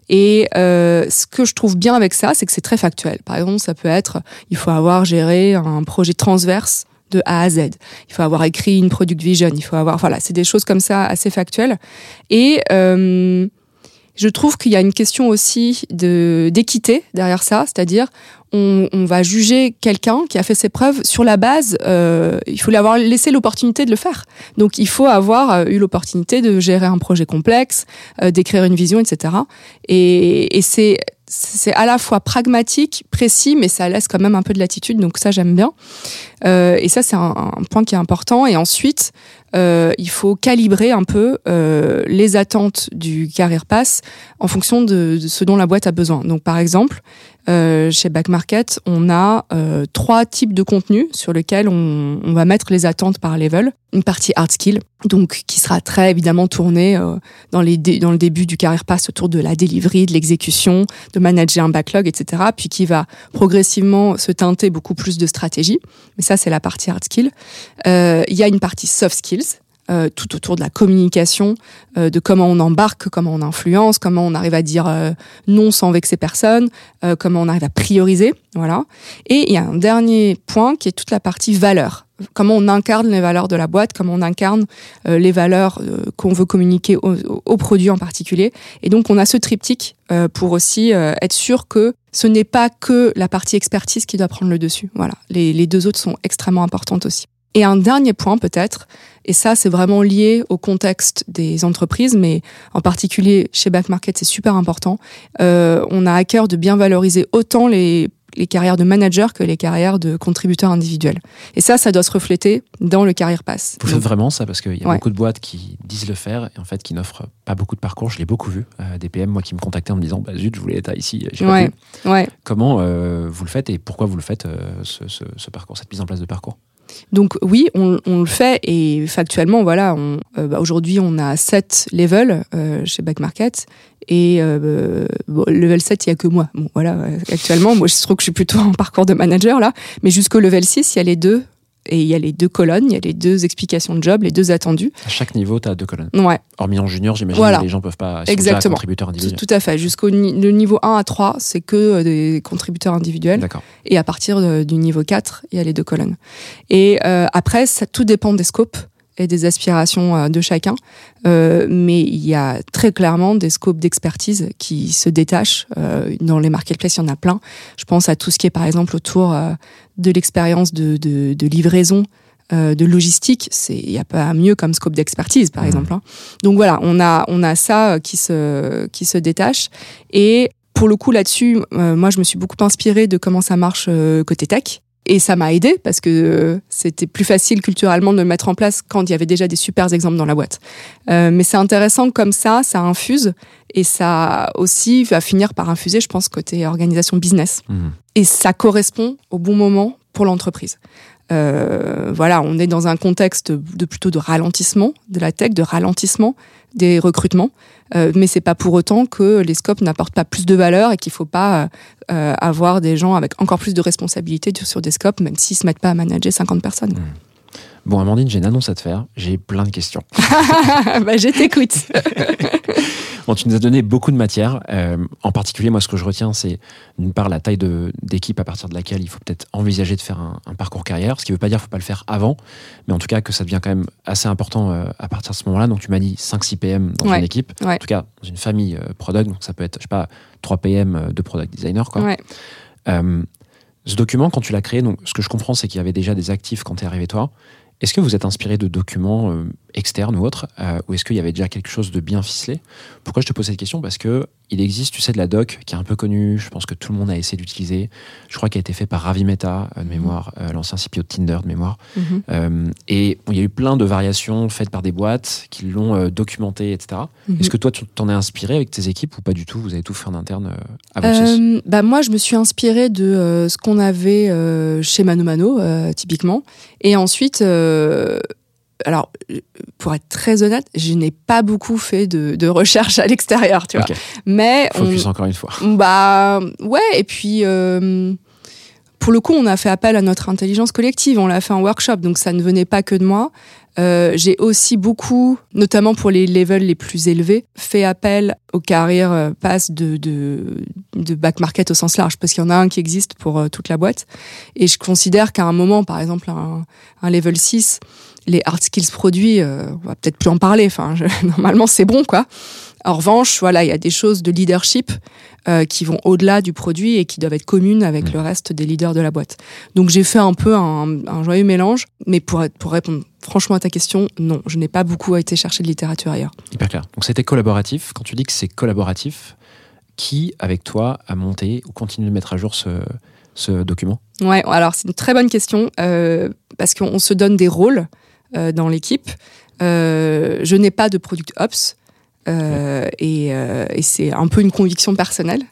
Et euh, ce que je trouve bien avec ça, c'est que c'est très factuel. Par exemple, ça peut être, il faut avoir géré un projet transverse de A à Z. Il faut avoir écrit une product vision. Il faut avoir, voilà, c'est des choses comme ça assez factuelles. Et euh, je trouve qu'il y a une question aussi de d'équité derrière ça, c'est-à-dire on, on va juger quelqu'un qui a fait ses preuves sur la base, euh, il faut lui avoir laissé l'opportunité de le faire. Donc il faut avoir euh, eu l'opportunité de gérer un projet complexe, euh, d'écrire une vision, etc. Et, et c'est c'est à la fois pragmatique, précis, mais ça laisse quand même un peu de latitude, donc ça j'aime bien. Euh, et ça c'est un, point qui est important. Et ensuite, euh, il faut calibrer un peu euh, les attentes du carrière pass en fonction de, de, ce dont la boîte a besoin. Donc par exemple, euh, chez Back Market, on a euh, trois types de contenus sur lesquels on, on, va mettre les attentes par level. Une partie hard skill, donc qui sera très évidemment tournée euh, dans, les dans le début du carrière pass autour de la delivery, de l'exécution, de manager un backlog, etc. Puis qui va progressivement se teinter beaucoup plus de stratégie. Mais ça, c'est la partie hard skill. Euh, il y a une partie soft skills euh, tout autour de la communication, euh, de comment on embarque, comment on influence, comment on arrive à dire euh, non sans vexer personne, euh, comment on arrive à prioriser, voilà. Et il y a un dernier point qui est toute la partie valeur. Comment on incarne les valeurs de la boîte, comment on incarne euh, les valeurs qu'on veut communiquer au, au, produit en particulier. Et donc on a ce triptyque pour aussi être sûr que ce n'est pas que la partie expertise qui doit prendre le dessus. Voilà, les, les deux autres sont extrêmement importantes aussi. Et un dernier point peut-être, et ça c'est vraiment lié au contexte des entreprises, mais en particulier chez Back Market c'est super important, euh, on a à cœur de bien valoriser autant les, les carrières de manager que les carrières de contributeurs individuels. Et ça, ça doit se refléter dans le carrière pass. Vous faites vraiment ça parce qu'il y a ouais. beaucoup de boîtes qui disent le faire et en fait qui n'offrent pas beaucoup de parcours. Je l'ai beaucoup vu. Euh, des PM, moi, qui me contactaient en me disant bah, Zut, je voulais être ici. Ouais, ouais. Comment euh, vous le faites et pourquoi vous le faites, ce, ce, ce parcours, cette mise en place de parcours? Donc oui, on, on, le fait et factuellement, voilà, euh, bah, aujourd'hui on a 7 levels euh, chez Back Market et euh, bon, level 7, il y a que moi. Bon, voilà, actuellement, moi je trouve que je suis plutôt en parcours de manager là, mais jusqu'au level 6, il y a les deux et il y a les deux colonnes, il y a les deux explications de job, les deux attendus. À chaque niveau, tu as deux colonnes. Ouais. Hormis en junior, j'imagine voilà. que les gens peuvent pas être Exactement. contributeurs individuels. Tout, tout à fait. Jusqu'au le niveau 1 à 3, c'est que des contributeurs individuels. D'accord. Et à partir de, du niveau 4, il y a les deux colonnes. Et euh, après, ça, tout dépend des scopes et des aspirations euh, de chacun. Euh, mais il y a très clairement des scopes d'expertise qui se détachent. Euh, dans les marketplaces, il y en a plein. Je pense à tout ce qui est par exemple autour euh, de l'expérience de, de, de, livraison. Euh, de logistique, c'est il y a pas mieux comme scope d'expertise par mmh. exemple. Hein. Donc voilà, on a on a ça qui se qui se détache et pour le coup là-dessus, euh, moi je me suis beaucoup inspirée de comment ça marche euh, côté tech. Et ça m'a aidé parce que euh, c'était plus facile culturellement de le mettre en place quand il y avait déjà des super exemples dans la boîte. Euh, mais c'est intéressant comme ça, ça infuse et ça aussi va finir par infuser, je pense, côté organisation business. Mmh. Et ça correspond au bon moment pour l'entreprise. Euh, voilà, on est dans un contexte de plutôt de ralentissement de la tech, de ralentissement des recrutements, euh, mais c'est pas pour autant que les scopes n'apportent pas plus de valeur et qu'il faut pas euh, avoir des gens avec encore plus de responsabilités sur des scopes, même s'ils se mettent pas à manager 50 personnes. Mmh. Bon, Amandine, j'ai une annonce à te faire. J'ai plein de questions. [LAUGHS] bah, je t'écoute. [LAUGHS] Bon, tu nous as donné beaucoup de matière. Euh, en particulier, moi, ce que je retiens, c'est d'une part la taille d'équipe à partir de laquelle il faut peut-être envisager de faire un, un parcours carrière. Ce qui ne veut pas dire qu'il ne faut pas le faire avant, mais en tout cas que ça devient quand même assez important euh, à partir de ce moment-là. Donc, tu m'as dit 5-6 PM dans Ouais. une équipe. Ouais. En tout cas, dans une famille euh, product. Donc, ça peut être, je sais pas, 3 PM de product designer. Quoi. Ouais. Euh, ce document, quand tu l'as créé, donc, ce que je comprends, c'est qu'il y avait déjà des actifs quand tu es arrivé toi. Est-ce que vous êtes inspiré de documents externes ou autres, euh, ou est-ce qu'il y avait déjà quelque chose de bien ficelé? Pourquoi je te pose cette question? Parce que il existe, tu sais, de la doc qui est un peu connue. Je pense que tout le monde a essayé d'utiliser. Je crois qu'elle a été fait par Ravi Mehta euh, de mémoire, euh, l'ancien CPO de Tinder de mémoire. Mhm. Euh, et bon, il y a eu plein de variations faites par des boîtes qui l'ont documenté, etc. Mhm. Est-ce que toi, tu t'en es inspiré avec tes équipes ou pas du tout? Vous avez tout fait en interne Euh, bah moi, je me suis inspirée de ce qu'on avait chez Mano Mano, typiquement. Et ensuite, alors, pour être très honnête, je n'ai pas beaucoup fait de, de recherche à l'extérieur, tu vois. Ok. Mais on- Focus encore une fois. bah ouais, et puis euh, pour le coup, on a fait appel à notre intelligence collective. On l'a fait en workshop, donc ça ne venait pas que de moi. Euh, J'ai aussi beaucoup, notamment pour les levels les plus élevés, fait appel aux carrières euh, pass de, de, de back market au sens large, parce qu'il y en a un qui existe pour toute la boîte. Et je considère qu'à un moment, par exemple, un, un level 6, les hard skills produits, euh, on va peut-être plus en parler. Enfin, je- [LAUGHS] normalement, c'est bon, quoi. En revanche, voilà, il y a des choses de leadership euh, qui vont au-delà du produit et qui doivent être communes avec Mm. le reste des leaders de la boîte. Donc j'ai fait un peu un, un joyeux mélange, mais pour, pour répondre franchement à ta question, non, je n'ai pas beaucoup été chercher de littérature ailleurs. Hyper clair. Donc c'était collaboratif. Quand tu dis que c'est collaboratif, qui, avec toi, a monté ou continue de mettre à jour ce, ce document? Ouais, alors c'est une très bonne question euh, parce qu'on se donne des rôles dans l'équipe. Euh, je n'ai pas de product ops. euh, et, euh, et c'est un peu une conviction personnelle.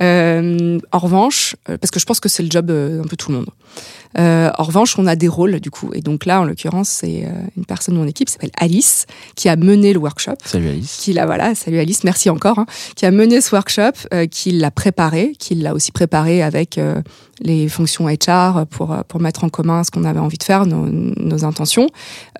Euh, en revanche, euh, parce que je pense que c'est le job euh, d'un peu tout le monde. Euh, en revanche, on a des rôles du coup, et donc là, en l'occurrence, c'est euh, une personne de mon équipe, qui s'appelle Alice, qui a mené le workshop Salut Alice. qui l'a voilà salut Alice merci encore hein, qui a mené ce workshop euh, qui l'a préparé qui l'a aussi préparé avec euh, les fonctions HR pour euh, pour mettre en commun ce qu'on avait envie de faire nos, nos intentions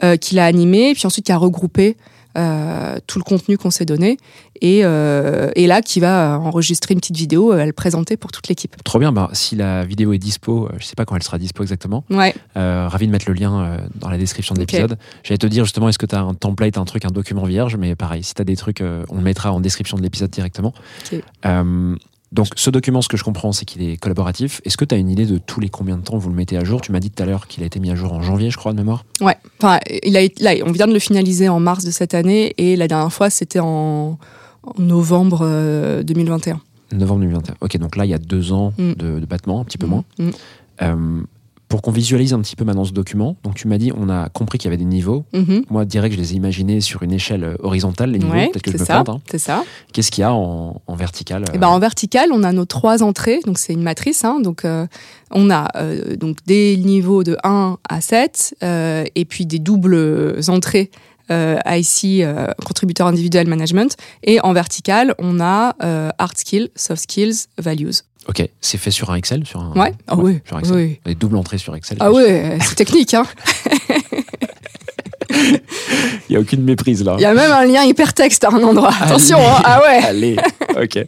euh, qui l'a animé et puis ensuite qui a regroupé euh, tout le contenu qu'on s'est donné et, euh, et là qui va enregistrer une petite vidéo euh, à le présenter pour toute l'équipe Trop bien. Bah, si la vidéo est dispo, je sais pas quand elle sera dispo exactement. ouais Euh, ravi de mettre le lien dans la description de l'épisode. J'allais te dire justement, est-ce que tu as un template, un truc, un document vierge? Mais pareil, si tu as des trucs, on le mettra en description de l'épisode directement. Euh, donc, ce document, ce que je comprends, c'est qu'il est collaboratif. Est-ce que tu as une idée de tous les combien de temps vous le mettez à jour? Tu m'as dit tout à l'heure qu'il a été mis à jour en janvier, je crois, de mémoire. ouais enfin il a là on vient de le finaliser en mars de cette année et la dernière fois c'était en, en novembre euh, 2021 Novembre 2021. Ok, donc là, il y a deux ans Mm. de, de battement, un petit peu moins. Mm. Euh, pour qu'on visualise un petit peu maintenant ce document, donc tu m'as dit, on a compris qu'il y avait des niveaux. Mhm. Moi, direct, je les ai imaginés sur une échelle euh, horizontale, les niveaux. Ouais, Peut-être que je me ça, plante. hein. c'est ça. Qu'est-ce qu'il y a en, en vertical euh, ben en vertical, on a nos trois entrées, donc c'est une matrice. Hein, donc euh, on a euh, donc des niveaux de 1 à 7 euh, et puis des doubles entrées euh, IC, euh, contributeur individuel management. Et en vertical, on a euh, hard skills, soft skills, values. Ok, c'est fait sur un Excel sur un... Ouais, ah oui, sur Excel. oui. Les doubles entrées sur Excel. Ah ouais, c'est technique. Hein. [LAUGHS] Il n'y a aucune méprise là. Il y a même un lien hypertexte à un endroit. Attention, hein. ah ouais. [LAUGHS] Allez, ok.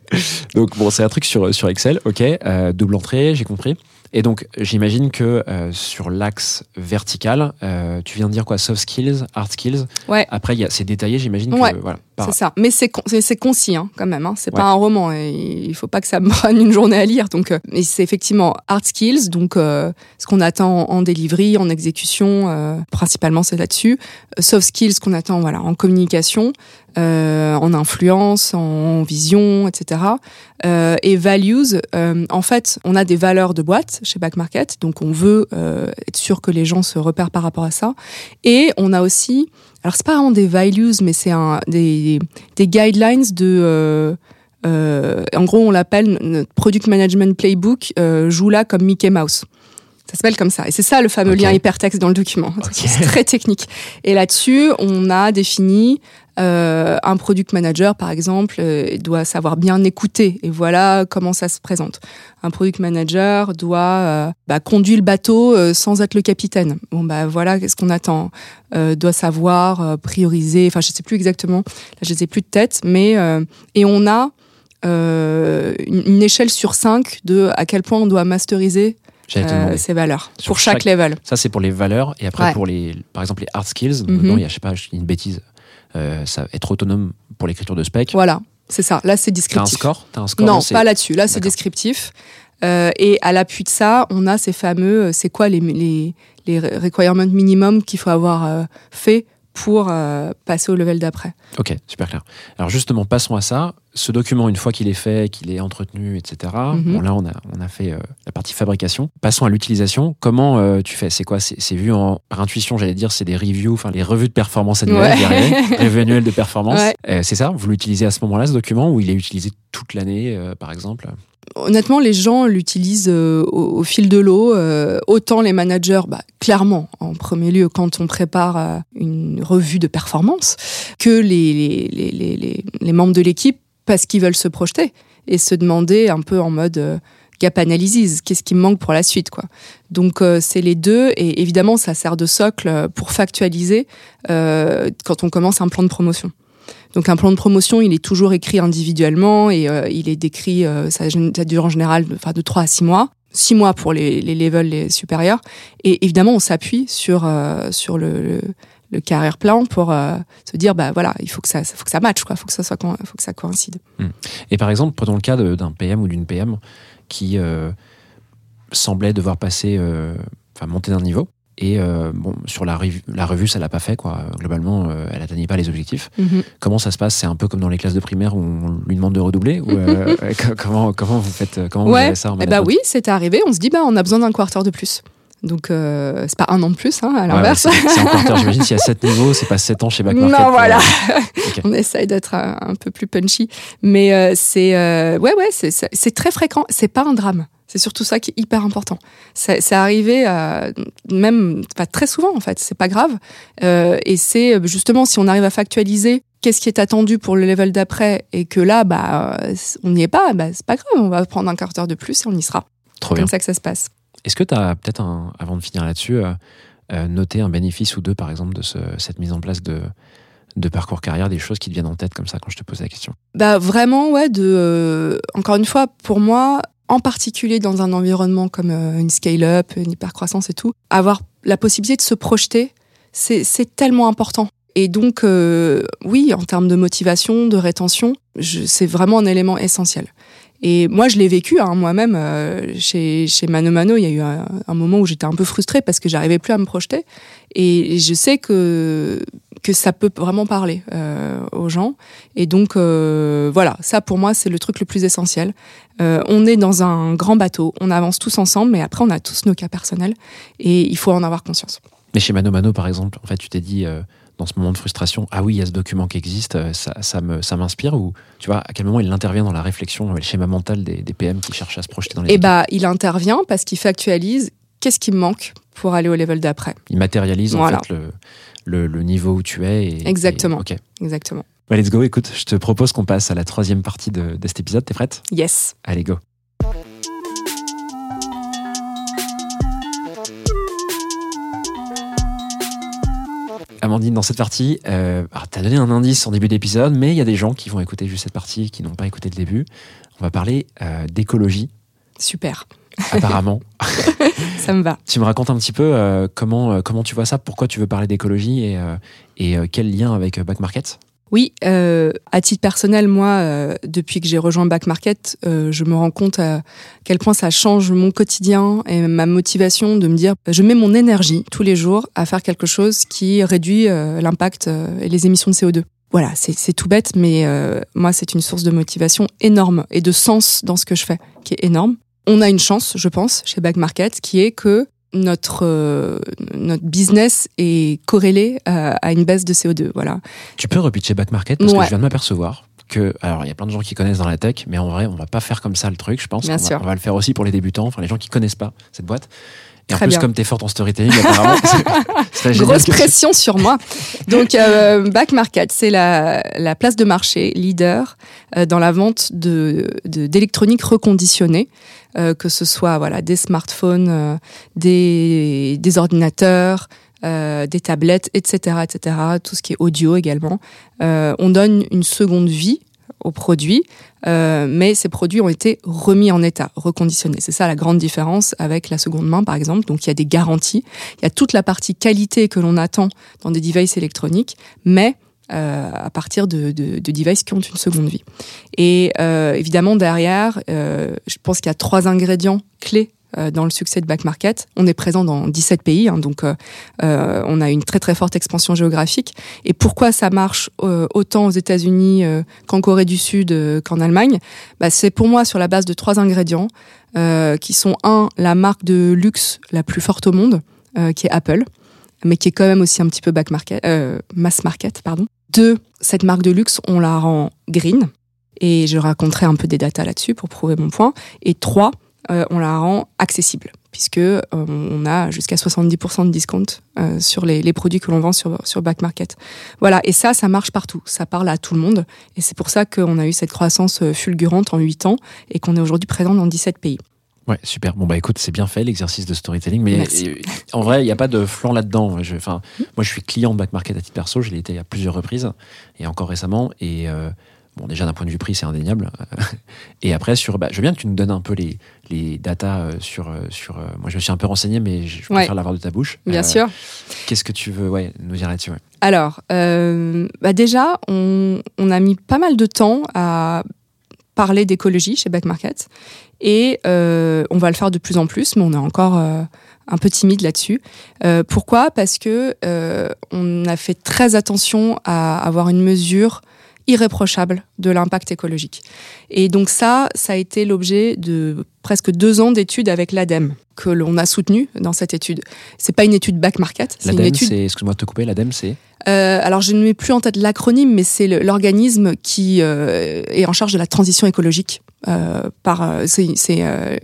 Donc bon, c'est un truc sur, sur Excel, ok. euh, double entrée, j'ai compris. Et donc, j'imagine que euh, sur l'axe vertical, euh, tu viens de dire quoi? Soft skills, hard skills. Ouais. Après, il y a- c'est détaillé, j'imagine Ouais, que voilà. Par- C'est ça. Mais c'est con- concis hein, quand même. Hein. C'est Ouais. pas un roman. et il faut pas que ça me [LAUGHS] prenne une journée à lire. Donc, euh, mais c'est effectivement hard skills. Donc, euh, ce qu'on attend en, en delivery, en exécution, euh, principalement c'est là-dessus. Euh, Soft skills, ce qu'on attend voilà en communication, euh, en influence, en vision, etc. Euh, et values. euh, en fait, on a des valeurs de boîte chez Back Market. Donc, on veut euh, être sûr que les gens se repèrent par rapport à ça. Et on a aussi alors c'est pas vraiment des values, mais c'est un, des, des guidelines de. euh, euh, en gros, on l'appelle notre product management playbook. Euh, joue là comme Mickey Mouse. Ça s'appelle comme ça. Et c'est ça le fameux lien hypertexte dans le document. Un truc Ok. qui [LAUGHS] est très technique. Et là-dessus, on a défini Euh, un product manager, par exemple, euh, doit savoir bien écouter. Et voilà comment ça se présente. Un product manager doit euh, bah, conduire le bateau sans être le capitaine. Bon, bah voilà, qu'est-ce qu'on attend Doit savoir prioriser. Enfin, je sais plus exactement. Là, je sais plus de tête, mais et on a une, une échelle sur 5 de à quel point on doit masteriser euh, ces valeurs Sur pour chaque, chaque- level. Ça, c'est pour les valeurs. Et après, Ouais. pour les, par exemple, les hard skills, dedans, il y a, je sais pas, je dis une bêtise, euh, ça, être autonome pour l'écriture de spec. Voilà, c'est ça. Là, c'est T'as un descriptif. score T'as un score Non, pas là-dessus. Là, c'est descriptif. Euh, et à l'appui de ça, on a ces fameux, euh, c'est quoi les, les, les requirements minimum qu'il faut avoir euh, fait pour euh, passer au level d'après. Ok, super clair. Alors justement, passons à ça. Ce document, une fois qu'il est fait, qu'il est entretenu, etc. Mhm. Bon, là, on a, on a fait euh, la partie fabrication. Passons à l'utilisation. Comment euh, tu fais? C'est quoi? C'est vu en, par intuition, j'allais dire, c'est des reviews, enfin les revues de performance annuelles, Ouais. j'y arrivais. [LAUGHS] revue annuelle de performance. Ouais. C'est ça? Vous l'utilisez à ce moment-là, ce document, ou il est utilisé toute l'année, par exemple? Honnêtement, les gens l'utilisent euh, au, au fil de l'eau. euh, autant les managers, bah, clairement, en premier lieu, quand on prépare euh, une revue de performance, que les, les, les, les, membres de l'équipe, parce qu'ils veulent se projeter et se demander un peu en mode euh, gap analysis, qu'est-ce qui me manque pour la suite, quoi. Donc euh, c'est les deux, et évidemment, ça sert de socle euh, pour factualiser euh, quand on commence un plan de promotion. Donc un plan de promotion, il est toujours écrit individuellement et euh, il est décrit, euh, ça, dure en général de, de 3 à 6 mois. 6 mois pour les, levels supérieurs. Et évidemment, on s'appuie sur, euh, sur le, carrière plan pour se dire, bah voilà, il faut que ça, faut que ça matche, quoi. faut que ça soit, faut que ça coïncide. Et par exemple, prenons le cas d'un PM ou d'une PM qui semblait devoir passer, enfin monter d'un niveau. Et euh, bon, sur la, revu- la revue, ça l'a pas fait, quoi. Globalement, euh, elle atteignait pas les objectifs. Comment ça se passe? C'est un peu comme dans les classes de primaire où on lui demande de redoubler ou euh, co- [LAUGHS] [LAUGHS] comment, comment vous faites Comment vous ça en Eh bah oui, c'est arrivé. On se dit, bah on a besoin d'un quarter de plus. Donc euh, c'est pas un an de plus, hein, à l'inverse. ouais, c'est c'est en quarter, j'imagine. S'il y a 7 [LAUGHS] niveaux, c'est pas 7 ans chez Back Non, Market pour- voilà. Ok. [LAUGHS] On essaye d'être un, un peu plus punchy, mais euh, c'est euh, ouais ouais c'est très fréquent. C'est pas un drame. C'est surtout ça qui est hyper important. C'est arrivé euh, même pas très souvent en fait. C'est pas grave. Euh, et c'est euh, justement si on arrive à factualiser qu'est-ce qui est attendu pour le level d'après et que là bah euh, on n'y est pas, bah c'est pas grave. On va prendre un quart d'heure de plus et on y sera. C'est bien. comme ça que ça se passe. Est-ce que tu as peut-être, avant de finir là-dessus, euh, euh, noté un bénéfice ou deux, par exemple, de ce- cette mise en place de, de parcours carrière, des choses qui te viennent en tête comme ça quand je te pose la question? Bah vraiment ouais de euh, encore une fois pour moi en particulier dans un environnement comme une scale-up, une hypercroissance et tout, avoir la possibilité de se projeter, c'est tellement important. Et donc euh, oui, en termes de motivation, de rétention, c'est vraiment un élément essentiel. Et moi, je l'ai vécu hein, moi-même euh, chez, chez Mano Mano. Il y a eu un, moment où j'étais un peu frustrée parce que j'arrivais plus à me projeter. Et je sais que que ça peut vraiment parler euh, aux gens. Et donc voilà, ça pour moi c'est le truc le plus essentiel. On est dans un grand bateau, on avance tous ensemble, mais après on a tous nos cas personnels et il faut en avoir conscience. Mais chez Mano Mano, par exemple, en fait, tu t'es dit, dans ce moment de frustration, ah oui, il y a ce document qui existe, euh, ça, ça me- ça m'inspire Ou tu vois, à quel moment il intervient dans la réflexion, le schéma mental des, des PM qui cherchent à se projeter dans les équipes bah il intervient parce qu'il factualise qu'est-ce qui me manque pour aller au level d'après. Il matérialise Voilà. en fait le, le, le niveau où tu es. Et, Exactement. et- ok. Exactement. Ouais, let's go. Écoute, je te propose qu'on passe à la troisième partie de, de cet épisode. T'es prête? Yes. Allez, go. Amandine, dans cette partie, euh, tu as donné un indice en début d'épisode, mais il y a des gens qui vont écouter juste cette partie qui n'ont pas écouté le début. On va parler euh, d'écologie, Super. apparemment. [LAUGHS] Ça me va. tu me racontes un petit peu euh, comment, euh, comment tu vois ça, pourquoi tu veux parler d'écologie et, et quel lien avec Back Market Oui, euh, à titre personnel, moi, euh, depuis que j'ai rejoint Back Market, euh, je me rends compte à quel point ça change mon quotidien et ma motivation de me dire, je mets mon énergie tous les jours à faire quelque chose qui réduit l'impact et les émissions de CO2. Voilà, c'est tout bête, mais moi, c'est une source de motivation énorme et de sens dans ce que je fais, qui est énorme. On a une chance, je pense, chez Back Market, qui est que notre euh, notre business est corrélé euh, à une baisse de CO2. Voilà. Tu peux repitcher Back Market parce que je viens de m'apercevoir que, alors il y a plein de gens qui connaissent dans la tech, mais en vrai, on va pas faire comme ça le truc, je pense. Va, on va le faire aussi pour les débutants, enfin les gens qui connaissent pas cette boîte. Et en plus, bien. comme t'es forte en storytelling, apparemment, [LAUGHS] c'est. Grosse pression sur moi. Donc, euh, Back Market, c'est la, la place de marché leader dans la vente de de- d'électronique reconditionnée, euh, que ce soit voilà des smartphones, euh, des, des ordinateurs, euh, des tablettes, etc., etc. Tout ce qui est audio également. Euh, on donne une seconde vie aux produits, euh, mais ces produits ont été remis en état, reconditionnés. C'est ça la grande différence avec la seconde main, par exemple. Donc il y a des garanties, il y a toute la partie qualité que l'on attend dans des devices électroniques, mais euh, à partir de, de, de devices qui ont une seconde vie. Et euh, évidemment, derrière, euh, je pense qu'il y a trois ingrédients clés euh, dans le succès de Back Market. On est présent dans 17 pays, hein, donc euh, euh, on a une très très forte expansion géographique. Et pourquoi ça marche euh, autant aux États-Unis euh, qu'en Corée du Sud, euh, qu'en Allemagne? Bah, C'est pour moi sur la base de trois ingrédients qui sont un, la marque de luxe la plus forte au monde, qui est Apple, mais qui est quand même aussi un petit peu back market, euh, mass market, pardon. Deux, cette marque de luxe, on la rend green, et je raconterai un peu des datas là-dessus pour prouver mon point. Et trois, euh, on la rend accessible, puisque euh, on a jusqu'à 70% de discount euh, sur les, les produits que l'on vend sur, sur back market. Voilà, et ça, ça marche partout, ça parle à tout le monde, et c'est pour ça qu'on a eu cette croissance euh, fulgurante en 8 ans, et qu'on est aujourd'hui présent dans 17 pays. Ouais, super. Bon, bah écoute, c'est bien fait l'exercice de storytelling, mais Merci. euh, en vrai, il n'y a pas de flanc là-dedans. Enfin, moi, je suis client de Back Market à titre perso, je l'ai été à plusieurs reprises, et encore récemment. Et euh, bon, déjà, d'un point de vue prix, c'est indéniable. [LAUGHS] et après, sur, bah, je veux bien que tu nous donnes un peu les, les datas euh, sur. sur moi, je me suis un peu renseigné, mais je je Ouais. préfère l'avoir de ta bouche. Bien Euh, sûr. Qu'est-ce que tu veux ouais, nous dire là-dessus ouais. Alors, euh, bah déjà, on, on a mis pas mal de temps à parler d'écologie chez Back Market et euh, on va le faire de plus en plus, mais on est encore euh, un peu timide là-dessus. Euh, pourquoi? Parce que euh, on a fait très attention à avoir une mesure irréprochable de l'impact écologique. Et donc ça, ça a été l'objet de presque deux ans d'études avec l'ADEME que l'on a soutenu dans cette étude. C'est pas une étude back market, c'est une L'ADEME, étude c'est. Excuse-moi de te couper, l'ADEME, c'est? euh, alors, je ne mets plus en tête l'acronyme, mais c'est l'organisme qui euh, est en charge de la transition écologique par, euh, c'est c'est, euh,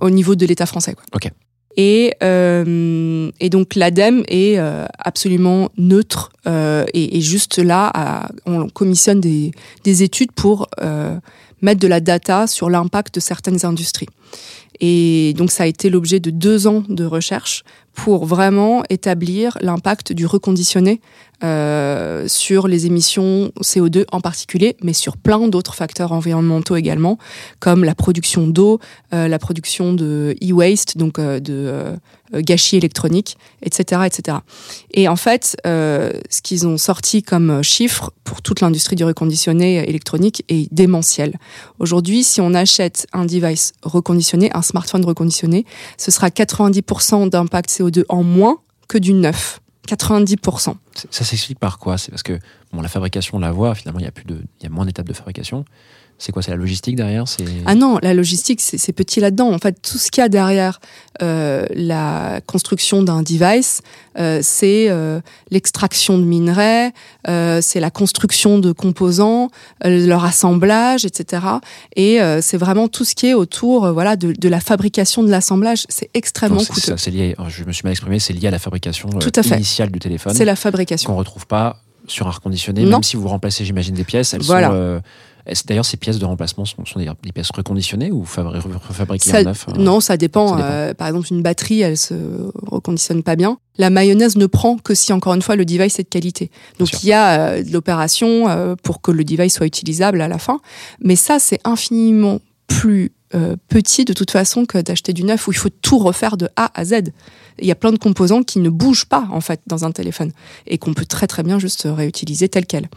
au niveau de l'État français. Quoi. Ok. Et, euh, et donc l'ADEME est euh, absolument neutre euh, et, et juste là, à- on commissionne des, des études pour euh, mettre de la data sur l'impact de certaines industries. Et donc ça a été l'objet de deux ans de recherche pour vraiment établir l'impact du reconditionné euh, sur les émissions CO2 en particulier, mais sur plein d'autres facteurs environnementaux également, comme la production d'eau, euh, la production de e-waste, donc euh, de euh, gâchis électroniques, etc., etc. Et en fait, euh, ce qu'ils ont sorti comme chiffre pour toute l'industrie du reconditionné électronique est démentiel. Aujourd'hui, si on achète un device reconditionné, un smartphone reconditionné, ce sera 90% d'impact CO2 en moins que du neuf. 90%. C'est- Ça s'explique par quoi? C'est parce que bon, la fabrication, on la voit, finalement, il y a plus de, il y a moins d'étapes de fabrication. C'est quoi C'est la logistique derrière C'est Ah non, la logistique, c'est c'est petit là-dedans. En fait, tout ce qu'il y a derrière euh, la construction d'un device, euh, c'est euh, l'extraction de minerais, c'est la construction de composants, leur assemblage, etc. Et c'est vraiment tout ce qui est autour voilà, de, de la fabrication de l'assemblage. C'est extrêmement c'est- coûteux. ça, c'est lié. Je me suis mal exprimé. C'est lié à la fabrication Tout à fait. initiale du téléphone C'est la fabrication. qu'on retrouve pas sur un reconditionné. Non. Même si vous remplacez, j'imagine, des pièces, elles Voilà. sont. D'ailleurs, ces pièces de remplacement sont, sont des, des pièces reconditionnées ou fabri- refabriquées en neuf euh non, ça dépend. ça dépend. Euh, par exemple, une batterie, elle se reconditionne pas bien. La mayonnaise ne prend que si, encore une fois, le device est de qualité. Donc, il y a euh, de l'opération euh, pour que le device soit utilisable à la fin. Mais ça, c'est infiniment plus euh, petit de toute façon que d'acheter du neuf où il faut tout refaire de A à Z. Il y a plein de composants qui ne bougent pas, en fait, dans un téléphone et qu'on peut très, très bien juste réutiliser tel quel.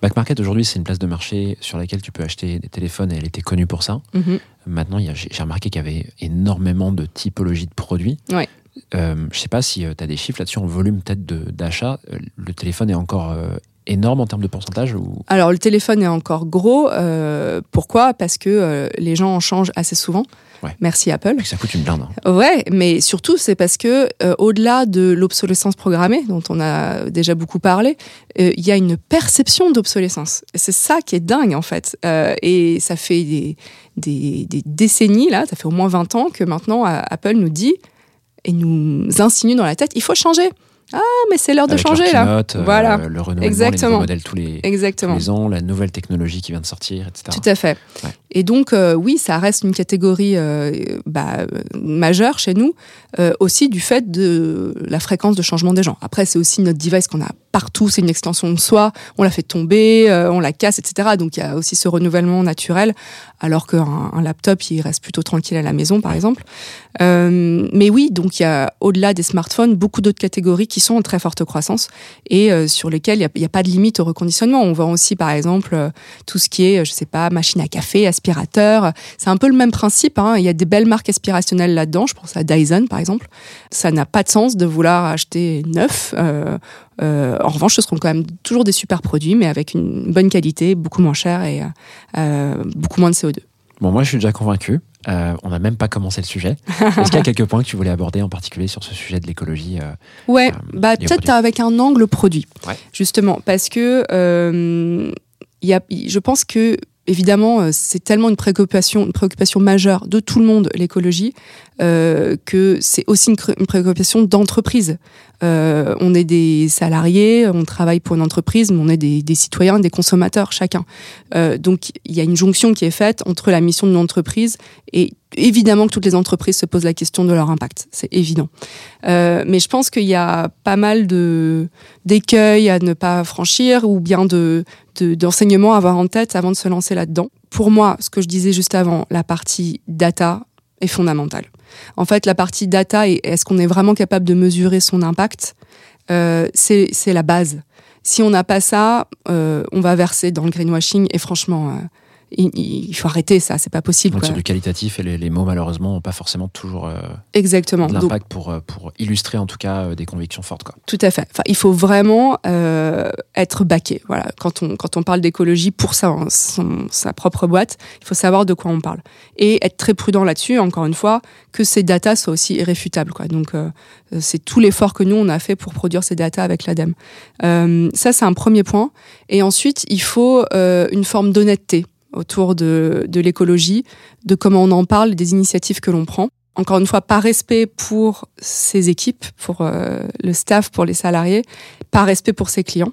Back Market aujourd'hui, c'est une place de marché sur laquelle tu peux acheter des téléphones et elle était connue pour ça. Mhm. Maintenant, j'ai remarqué qu'il y avait énormément de typologies de produits. Ouais. Euh, je sais pas si tu as des chiffres là-dessus en volume peut-être de- d'achat. Euh, Le téléphone est encore euh, énorme en termes de pourcentage ou? Alors le téléphone est encore gros. euh, pourquoi? Parce que euh, les gens en changent assez souvent. Ouais. Merci Apple. ça coûte une blinde hein. Ouais, mais surtout c'est parce que euh, au-delà de l'obsolescence programmée dont on a déjà beaucoup parlé, il y a une perception d'obsolescence. C'est ça qui est dingue en fait. Et ça fait des, des, des décennies là, ça fait au moins 20 ans que maintenant Apple nous dit et nous insinuent dans la tête, il faut changer. Ah, mais c'est l'heure de changer là. euh, Voilà. le renouvellement, Exactement. modèles tous les, tous Exactement. les ans, la nouvelle technologie qui vient de sortir, etc. Tout à fait. Ouais. Et donc, euh, oui, ça reste une catégorie euh, bah, majeure chez nous, aussi du fait de la fréquence de changement des gens. Après, c'est aussi notre device qu'on a partout, c'est une extension de soi, on la fait tomber, on la casse, etc. Donc, il y a aussi ce renouvellement naturel, alors qu'un un laptop, il reste plutôt tranquille à la maison, par exemple. Mais oui, donc il y a, au-delà des smartphones, beaucoup d'autres catégories qui sont en très forte croissance et euh, sur lesquelles il n'y a, pas de limite au reconditionnement. On voit aussi, par exemple, euh, tout ce qui est, je sais pas, machine à café, aspirateur. C'est un peu le même principe. Hein. Il y a des belles marques aspirationnelles là-dedans. Je pense à Dyson, par exemple. Ça n'a pas de sens de vouloir acheter neuf. Euh, euh, en revanche, ce seront quand même toujours des super produits, mais avec une bonne qualité, beaucoup moins cher et euh, euh, beaucoup moins de CO2. Bon, moi, je suis déjà convaincu. Euh, on n'a même pas commencé le sujet. [LAUGHS] Est-ce qu'il y a quelques points que tu voulais aborder en particulier sur ce sujet de l'écologie euh, Ouais, Euh, bah peut-être avec un angle produit, Ouais. justement, parce que y a, je pense que évidemment euh, c'est tellement une préoccupation, une préoccupation majeure de tout le monde l'écologie euh, que c'est aussi une, une préoccupation d'entreprise. Euh, on est des salariés, on travaille pour une entreprise, mais on est des, des citoyens, des consommateurs chacun. Euh, donc il y a une jonction qui est faite entre la mission d'une entreprise et évidemment que toutes les entreprises se posent la question de leur impact, c'est évident. Euh, mais je pense qu'il y a pas mal de d'écueils à ne pas franchir ou bien de de- d'enseignements à avoir en tête avant de se lancer là-dedans. Pour moi, ce que je disais juste avant, la partie data est fondamentale. En fait, la partie data et est-ce qu'on est vraiment capable de mesurer son impact, euh, c'est c'est la base. Si on n'a pas ça, euh, on va verser dans le greenwashing et franchement, euh, il, il faut arrêter ça, c'est pas possible. donc sur du qualitatif et les, les mots, malheureusement, n'ont pas forcément toujours euh, Exactement. l'impact pour, euh, pour illustrer en tout cas euh, des convictions fortes. Quoi. Tout à fait. Enfin, il faut vraiment euh, être baqué. Voilà, quand on quand on parle d'écologie pour sa son- sa propre boîte, il faut savoir de quoi on parle et être très prudent là-dessus. Encore une fois, que ces datas soient aussi irréfutables. Quoi. Donc c'est tout l'effort que nous on a fait pour produire ces datas avec l'ADEME. Ça c'est un premier point. Et ensuite, il faut une forme d'honnêteté autour de, de l'écologie, de comment on en parle, des initiatives que l'on prend encore une fois, par respect pour ses équipes, pour euh, le staff, pour les salariés, par respect pour ses clients.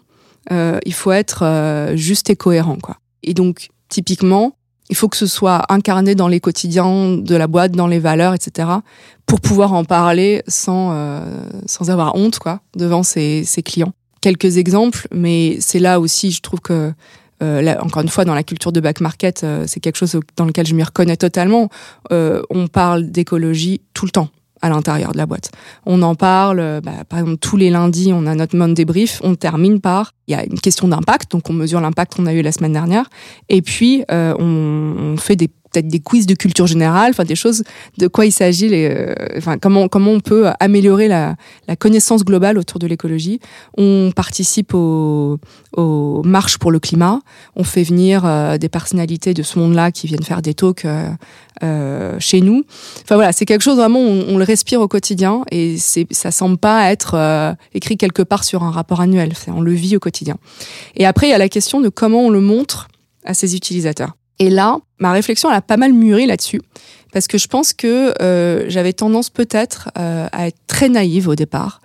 Euh, il faut être euh, juste et cohérent, quoi. Et donc, typiquement, il faut que ce soit incarné dans les quotidiens de la boîte, dans les valeurs, etc., pour pouvoir en parler sans sans avoir honte, quoi, devant ses, ses clients. Quelques exemples, mais c'est là aussi, je trouve que euh, encore une fois, dans la culture de back market, euh, c'est quelque chose dans lequel je m'y reconnais totalement. Euh, on parle d'écologie tout le temps à l'intérieur de la boîte. On en parle, bah, par exemple, tous les lundis, on a notre Monday brief, on termine par, il y a une question d'impact, donc on mesure l'impact qu'on a eu la semaine dernière, et puis on fait des peut-être des quiz de culture générale, enfin des choses de quoi il s'agit, les, euh, enfin comment comment on peut améliorer la, la connaissance globale autour de l'écologie. On participe aux, aux marches pour le climat. On fait venir euh, des personnalités de ce monde-là qui viennent faire des talks euh, euh, chez nous. Enfin voilà, c'est quelque chose vraiment on, le respire au quotidien et c'est ça semble pas être écrit quelque part sur un rapport annuel. On le vit au quotidien. Et après il y a la question de comment on le montre à ses utilisateurs. Et là, ma réflexion elle a pas mal mûri là-dessus. Parce que je pense que euh, j'avais tendance peut-être euh, à être très naïve au départ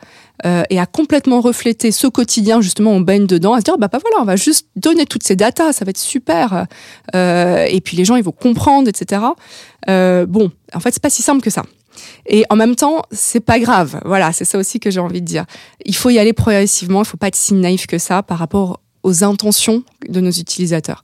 euh, et à complètement refléter ce quotidien justement on baigne dedans à se dire bah, bah voilà on va juste donner toutes ces datas ça va être super et puis les gens ils vont comprendre etc bon en fait c'est pas si simple que ça. Et en même temps c'est pas grave. Voilà c'est ça aussi que j'ai envie de dire. Il faut y aller progressivement il faut pas être si naïf que ça par rapport aux intentions de nos utilisateurs.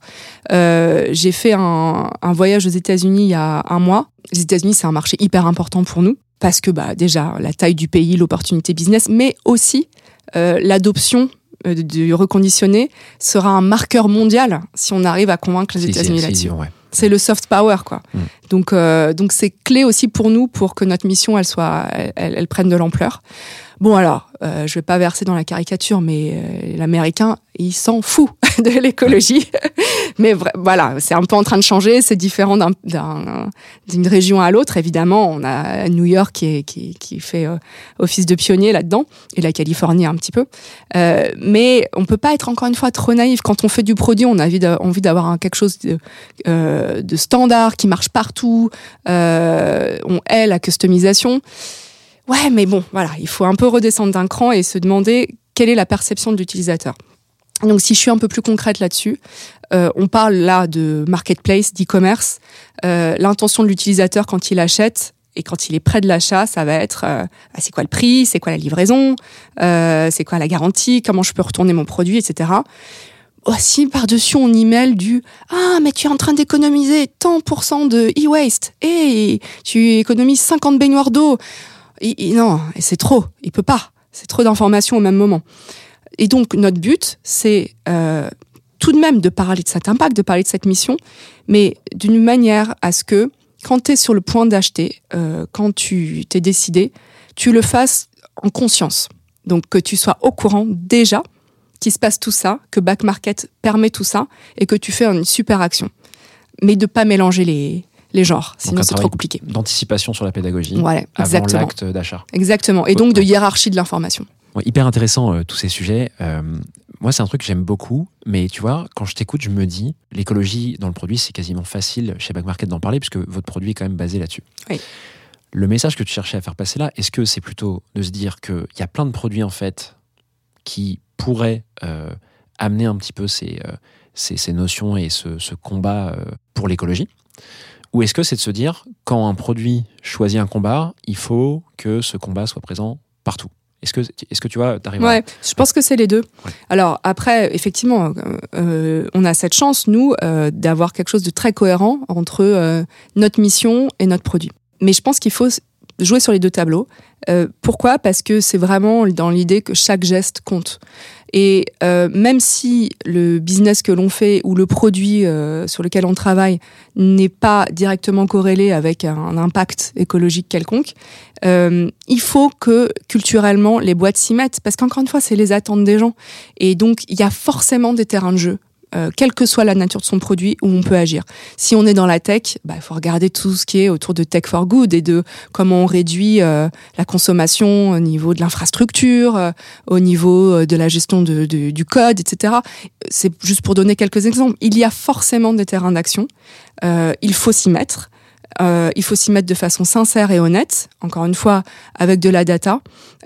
Euh, j'ai fait un, un voyage aux États-Unis il y a un mois. Les États-Unis, c'est un marché hyper important pour nous parce que bah déjà la taille du pays, l'opportunité business, mais aussi euh, l'adoption euh, du reconditionné sera un marqueur mondial si on arrive à convaincre les Si, États-Unis si, là-dessus. ouais. C'est le soft power, quoi. Mm. Donc, euh, donc c'est clé aussi pour nous pour que notre mission, elle soit, elle, elle- elle prenne de l'ampleur. Bon alors, euh, je vais pas verser dans la caricature, mais euh, l'américain, il s'en fout [LAUGHS] de l'écologie. [LAUGHS] mais voilà, c'est un peu en train de changer. C'est différent d'un- d'un- d'une région à l'autre. Évidemment, on a New York qui, est, qui, qui fait euh, office de pionnier là-dedans, et la Californie un petit peu. Euh, mais on peut pas être encore une fois trop naïf. Quand on fait du produit, on a envie d'a- envie d'avoir quelque chose de, euh, de standard qui marche partout. Euh, on hait la customisation. Ouais, mais bon, voilà, il faut un peu redescendre d'un cran et se demander quelle est la perception de l'utilisateur. Donc si je suis un peu plus concrète là-dessus, euh, on parle là de marketplace, d'e-commerce. Euh, L'intention de l'utilisateur quand il achète et quand il est près de l'achat, ça va être euh, ah, c'est quoi le prix, c'est quoi la livraison, euh, c'est quoi la garantie, comment je peux retourner mon produit, etc. Aussi par-dessus on y mêle du ah mais tu es en train d'économiser tant pour cent de e-waste et tu économises 50 baignoires d'eau. Et- non, c'est trop, il peut pas. C'est trop d'informations au même moment. Et donc notre but, c'est euh, tout de même de parler de cet impact, de parler de cette mission, mais d'une manière à ce que quand tu es sur le point d'acheter, euh, quand tu t'es décidé, tu le fasses en conscience. Donc que tu sois au courant déjà qu'il se passe tout ça, que Back Market permet tout ça et que tu fais une super action. Mais de pas mélanger les, les genres, sinon c'est trop compliqué. D'anticipation sur la pédagogie Ouais, avant l'acte d'achat. Exactement. Et donc de hiérarchie de l'information. Hyper intéressant euh, tous ces sujets. Euh, moi, c'est un truc que j'aime beaucoup, mais tu vois, quand je t'écoute, je me dis, l'écologie dans le produit, c'est quasiment facile chez Back Market d'en parler, puisque votre produit est quand même basé là-dessus. Oui. Le message que tu cherchais à faire passer là, est-ce que c'est plutôt de se dire qu'il y a plein de produits, en fait, qui pourraient euh, amener un petit peu ces, ces, ces notions et ce, ce combat pour l'écologie? Ou est-ce que c'est de se dire, quand un produit choisit un combat, il faut que ce combat soit présent partout? Est-ce que, est-ce que tu vois, t'arrives à- Ouais, je pense que c'est les deux. Ouais. Alors après, effectivement, euh, on a cette chance, nous, euh, d'avoir quelque chose de très cohérent entre euh, notre mission et notre produit. Mais je pense qu'il faut jouer sur les deux tableaux. Pourquoi? Parce que c'est vraiment dans l'idée que chaque geste compte. Et euh, même si le business que l'on fait ou le produit euh, sur lequel on travaille n'est pas directement corrélé avec un impact écologique quelconque, euh, il faut que culturellement les boîtes s'y mettent. Parce qu'encore une fois c'est les attentes des gens. Et donc il y a forcément des terrains de jeu euh, quelle que soit la nature de son produit où on peut agir. Si on est dans la tech bah, il faut regarder tout ce qui est autour de tech for good et de comment on réduit euh, la consommation au niveau de l'infrastructure euh, au niveau euh, de la gestion de, de- du code etc c'est juste pour donner quelques exemples. Il y a forcément des terrains d'action. Euh, il faut s'y mettre. Euh, il faut s'y mettre de façon sincère et honnête, encore une fois, avec de la data,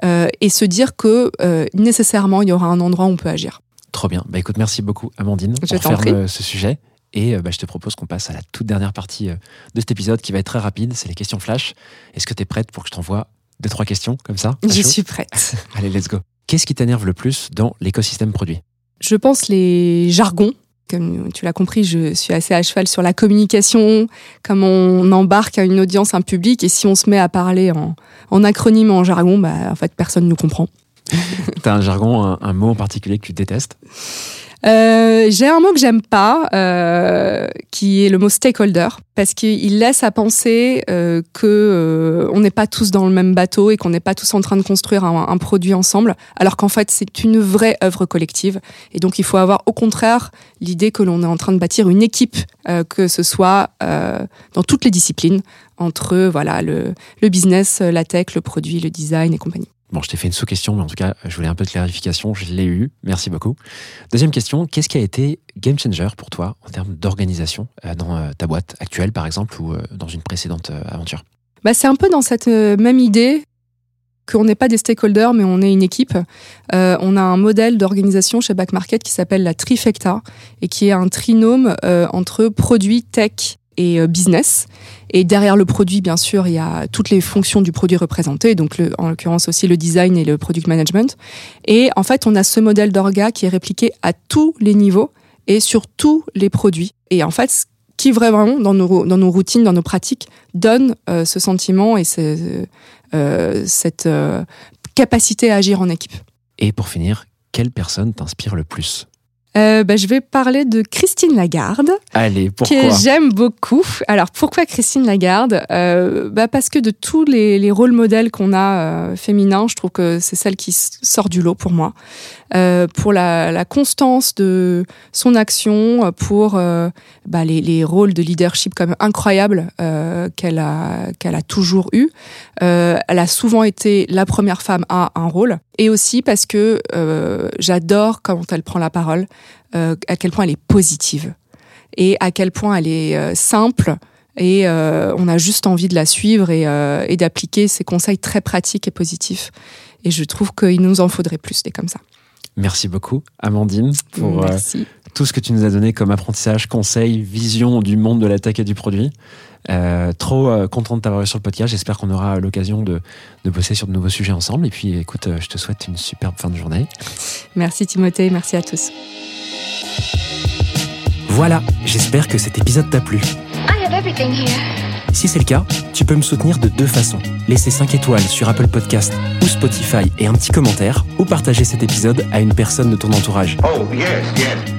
euh, et se dire que euh, nécessairement, il y aura un endroit où on peut agir. Trop bien. Bah écoute, merci beaucoup Amandine. Je ferme prie. euh, ce sujet. Et euh, bah, je te propose qu'on passe à la toute dernière partie euh, de cet épisode qui va être très rapide. C'est les questions flash. Est-ce que tu es prête pour que je t'envoie deux, trois questions comme ça chaud suis prête. [LAUGHS] Allez, let's go. Qu'est-ce qui t'énerve le plus dans l'écosystème produit? Je pense les jargons. Comme tu l'as compris, je suis assez à cheval sur la communication, comment on embarque à une audience, un public, et si on se met à parler en, en acronyme, en jargon, bah, en fait, personne ne nous comprend. [LAUGHS] T'as un jargon, un, mot en particulier que tu détestes Euh, J'ai un mot que j'aime pas, euh, qui est le mot stakeholder, parce qu'il laisse à penser euh, que euh, on n'est pas tous dans le même bateau et qu'on n'est pas tous en train de construire un, un produit ensemble, alors qu'en fait c'est une vraie œuvre collective. Et donc il faut avoir au contraire l'idée que l'on est en train de bâtir une équipe, euh, que ce soit euh, dans toutes les disciplines, entre voilà le, le business, la tech, le produit, le design et compagnie. Bon, je t'ai fait une sous-question, mais en tout cas, je voulais un peu de clarification. Je l'ai eu. Merci beaucoup. Deuxième question, qu'est-ce qui a été game changer pour toi en termes d'organisation euh, dans euh, ta boîte actuelle, par exemple, ou euh, dans une précédente aventure? Bah, c'est un peu dans cette même idée qu'on n'est pas des stakeholders, mais on est une équipe. On a un modèle d'organisation chez Back Market qui s'appelle la trifecta et qui est un trinôme entre produit, tech et euh, business. Et derrière le produit, bien sûr, il y a toutes les fonctions du produit représentées, donc en l'occurrence aussi le design et le product management. Et en fait, on a ce modèle d'orga qui est répliqué à tous les niveaux et sur tous les produits. Et en fait, ce qui vraiment, dans nos, dans nos routines, dans nos pratiques, donne euh, ce sentiment et euh, cette capacité à agir en équipe. Et pour finir, quelle personne t'inspire le plus? Euh, bah, je vais parler de Christine Lagarde. Allez, pourquoi que j'aime beaucoup. Alors pourquoi Christine Lagarde? Euh, bah Parce que de tous les, les rôles modèles qu'on a euh, féminins, je trouve que c'est celle qui sort du lot pour moi. Euh, pour la, la constance de son action, euh, pour euh, bah, les, les rôles de leadership comme incroyables euh, qu'elle a, qu'elle a toujours eu. Euh, elle a souvent été la première femme à un rôle. Et aussi parce que euh, j'adore quand elle prend la parole, euh, à quel point elle est positive et à quel point elle est euh, simple et on a juste envie de la suivre et, et d'appliquer ces conseils très pratiques et positifs. Et je trouve qu'il nous en faudrait plus des comme ça. Merci beaucoup, Amandine, pour tout ce que tu nous as donné comme apprentissage, conseils, vision du monde de la tech et du produit. Euh, trop euh, content de t'avoir eu sur le podcast. J'espère qu'on aura l'occasion de, de bosser sur de nouveaux sujets ensemble. Et puis, écoute, euh, je te souhaite une superbe fin de journée. Merci Timothée, merci à tous. Voilà, j'espère que cet épisode t'a plu. I have everything here. Si c'est le cas, tu peux me soutenir de deux façons. Laisser 5 étoiles sur Apple Podcast ou Spotify et un petit commentaire, ou partager cet épisode à une personne de ton entourage. Oh, yes, yes.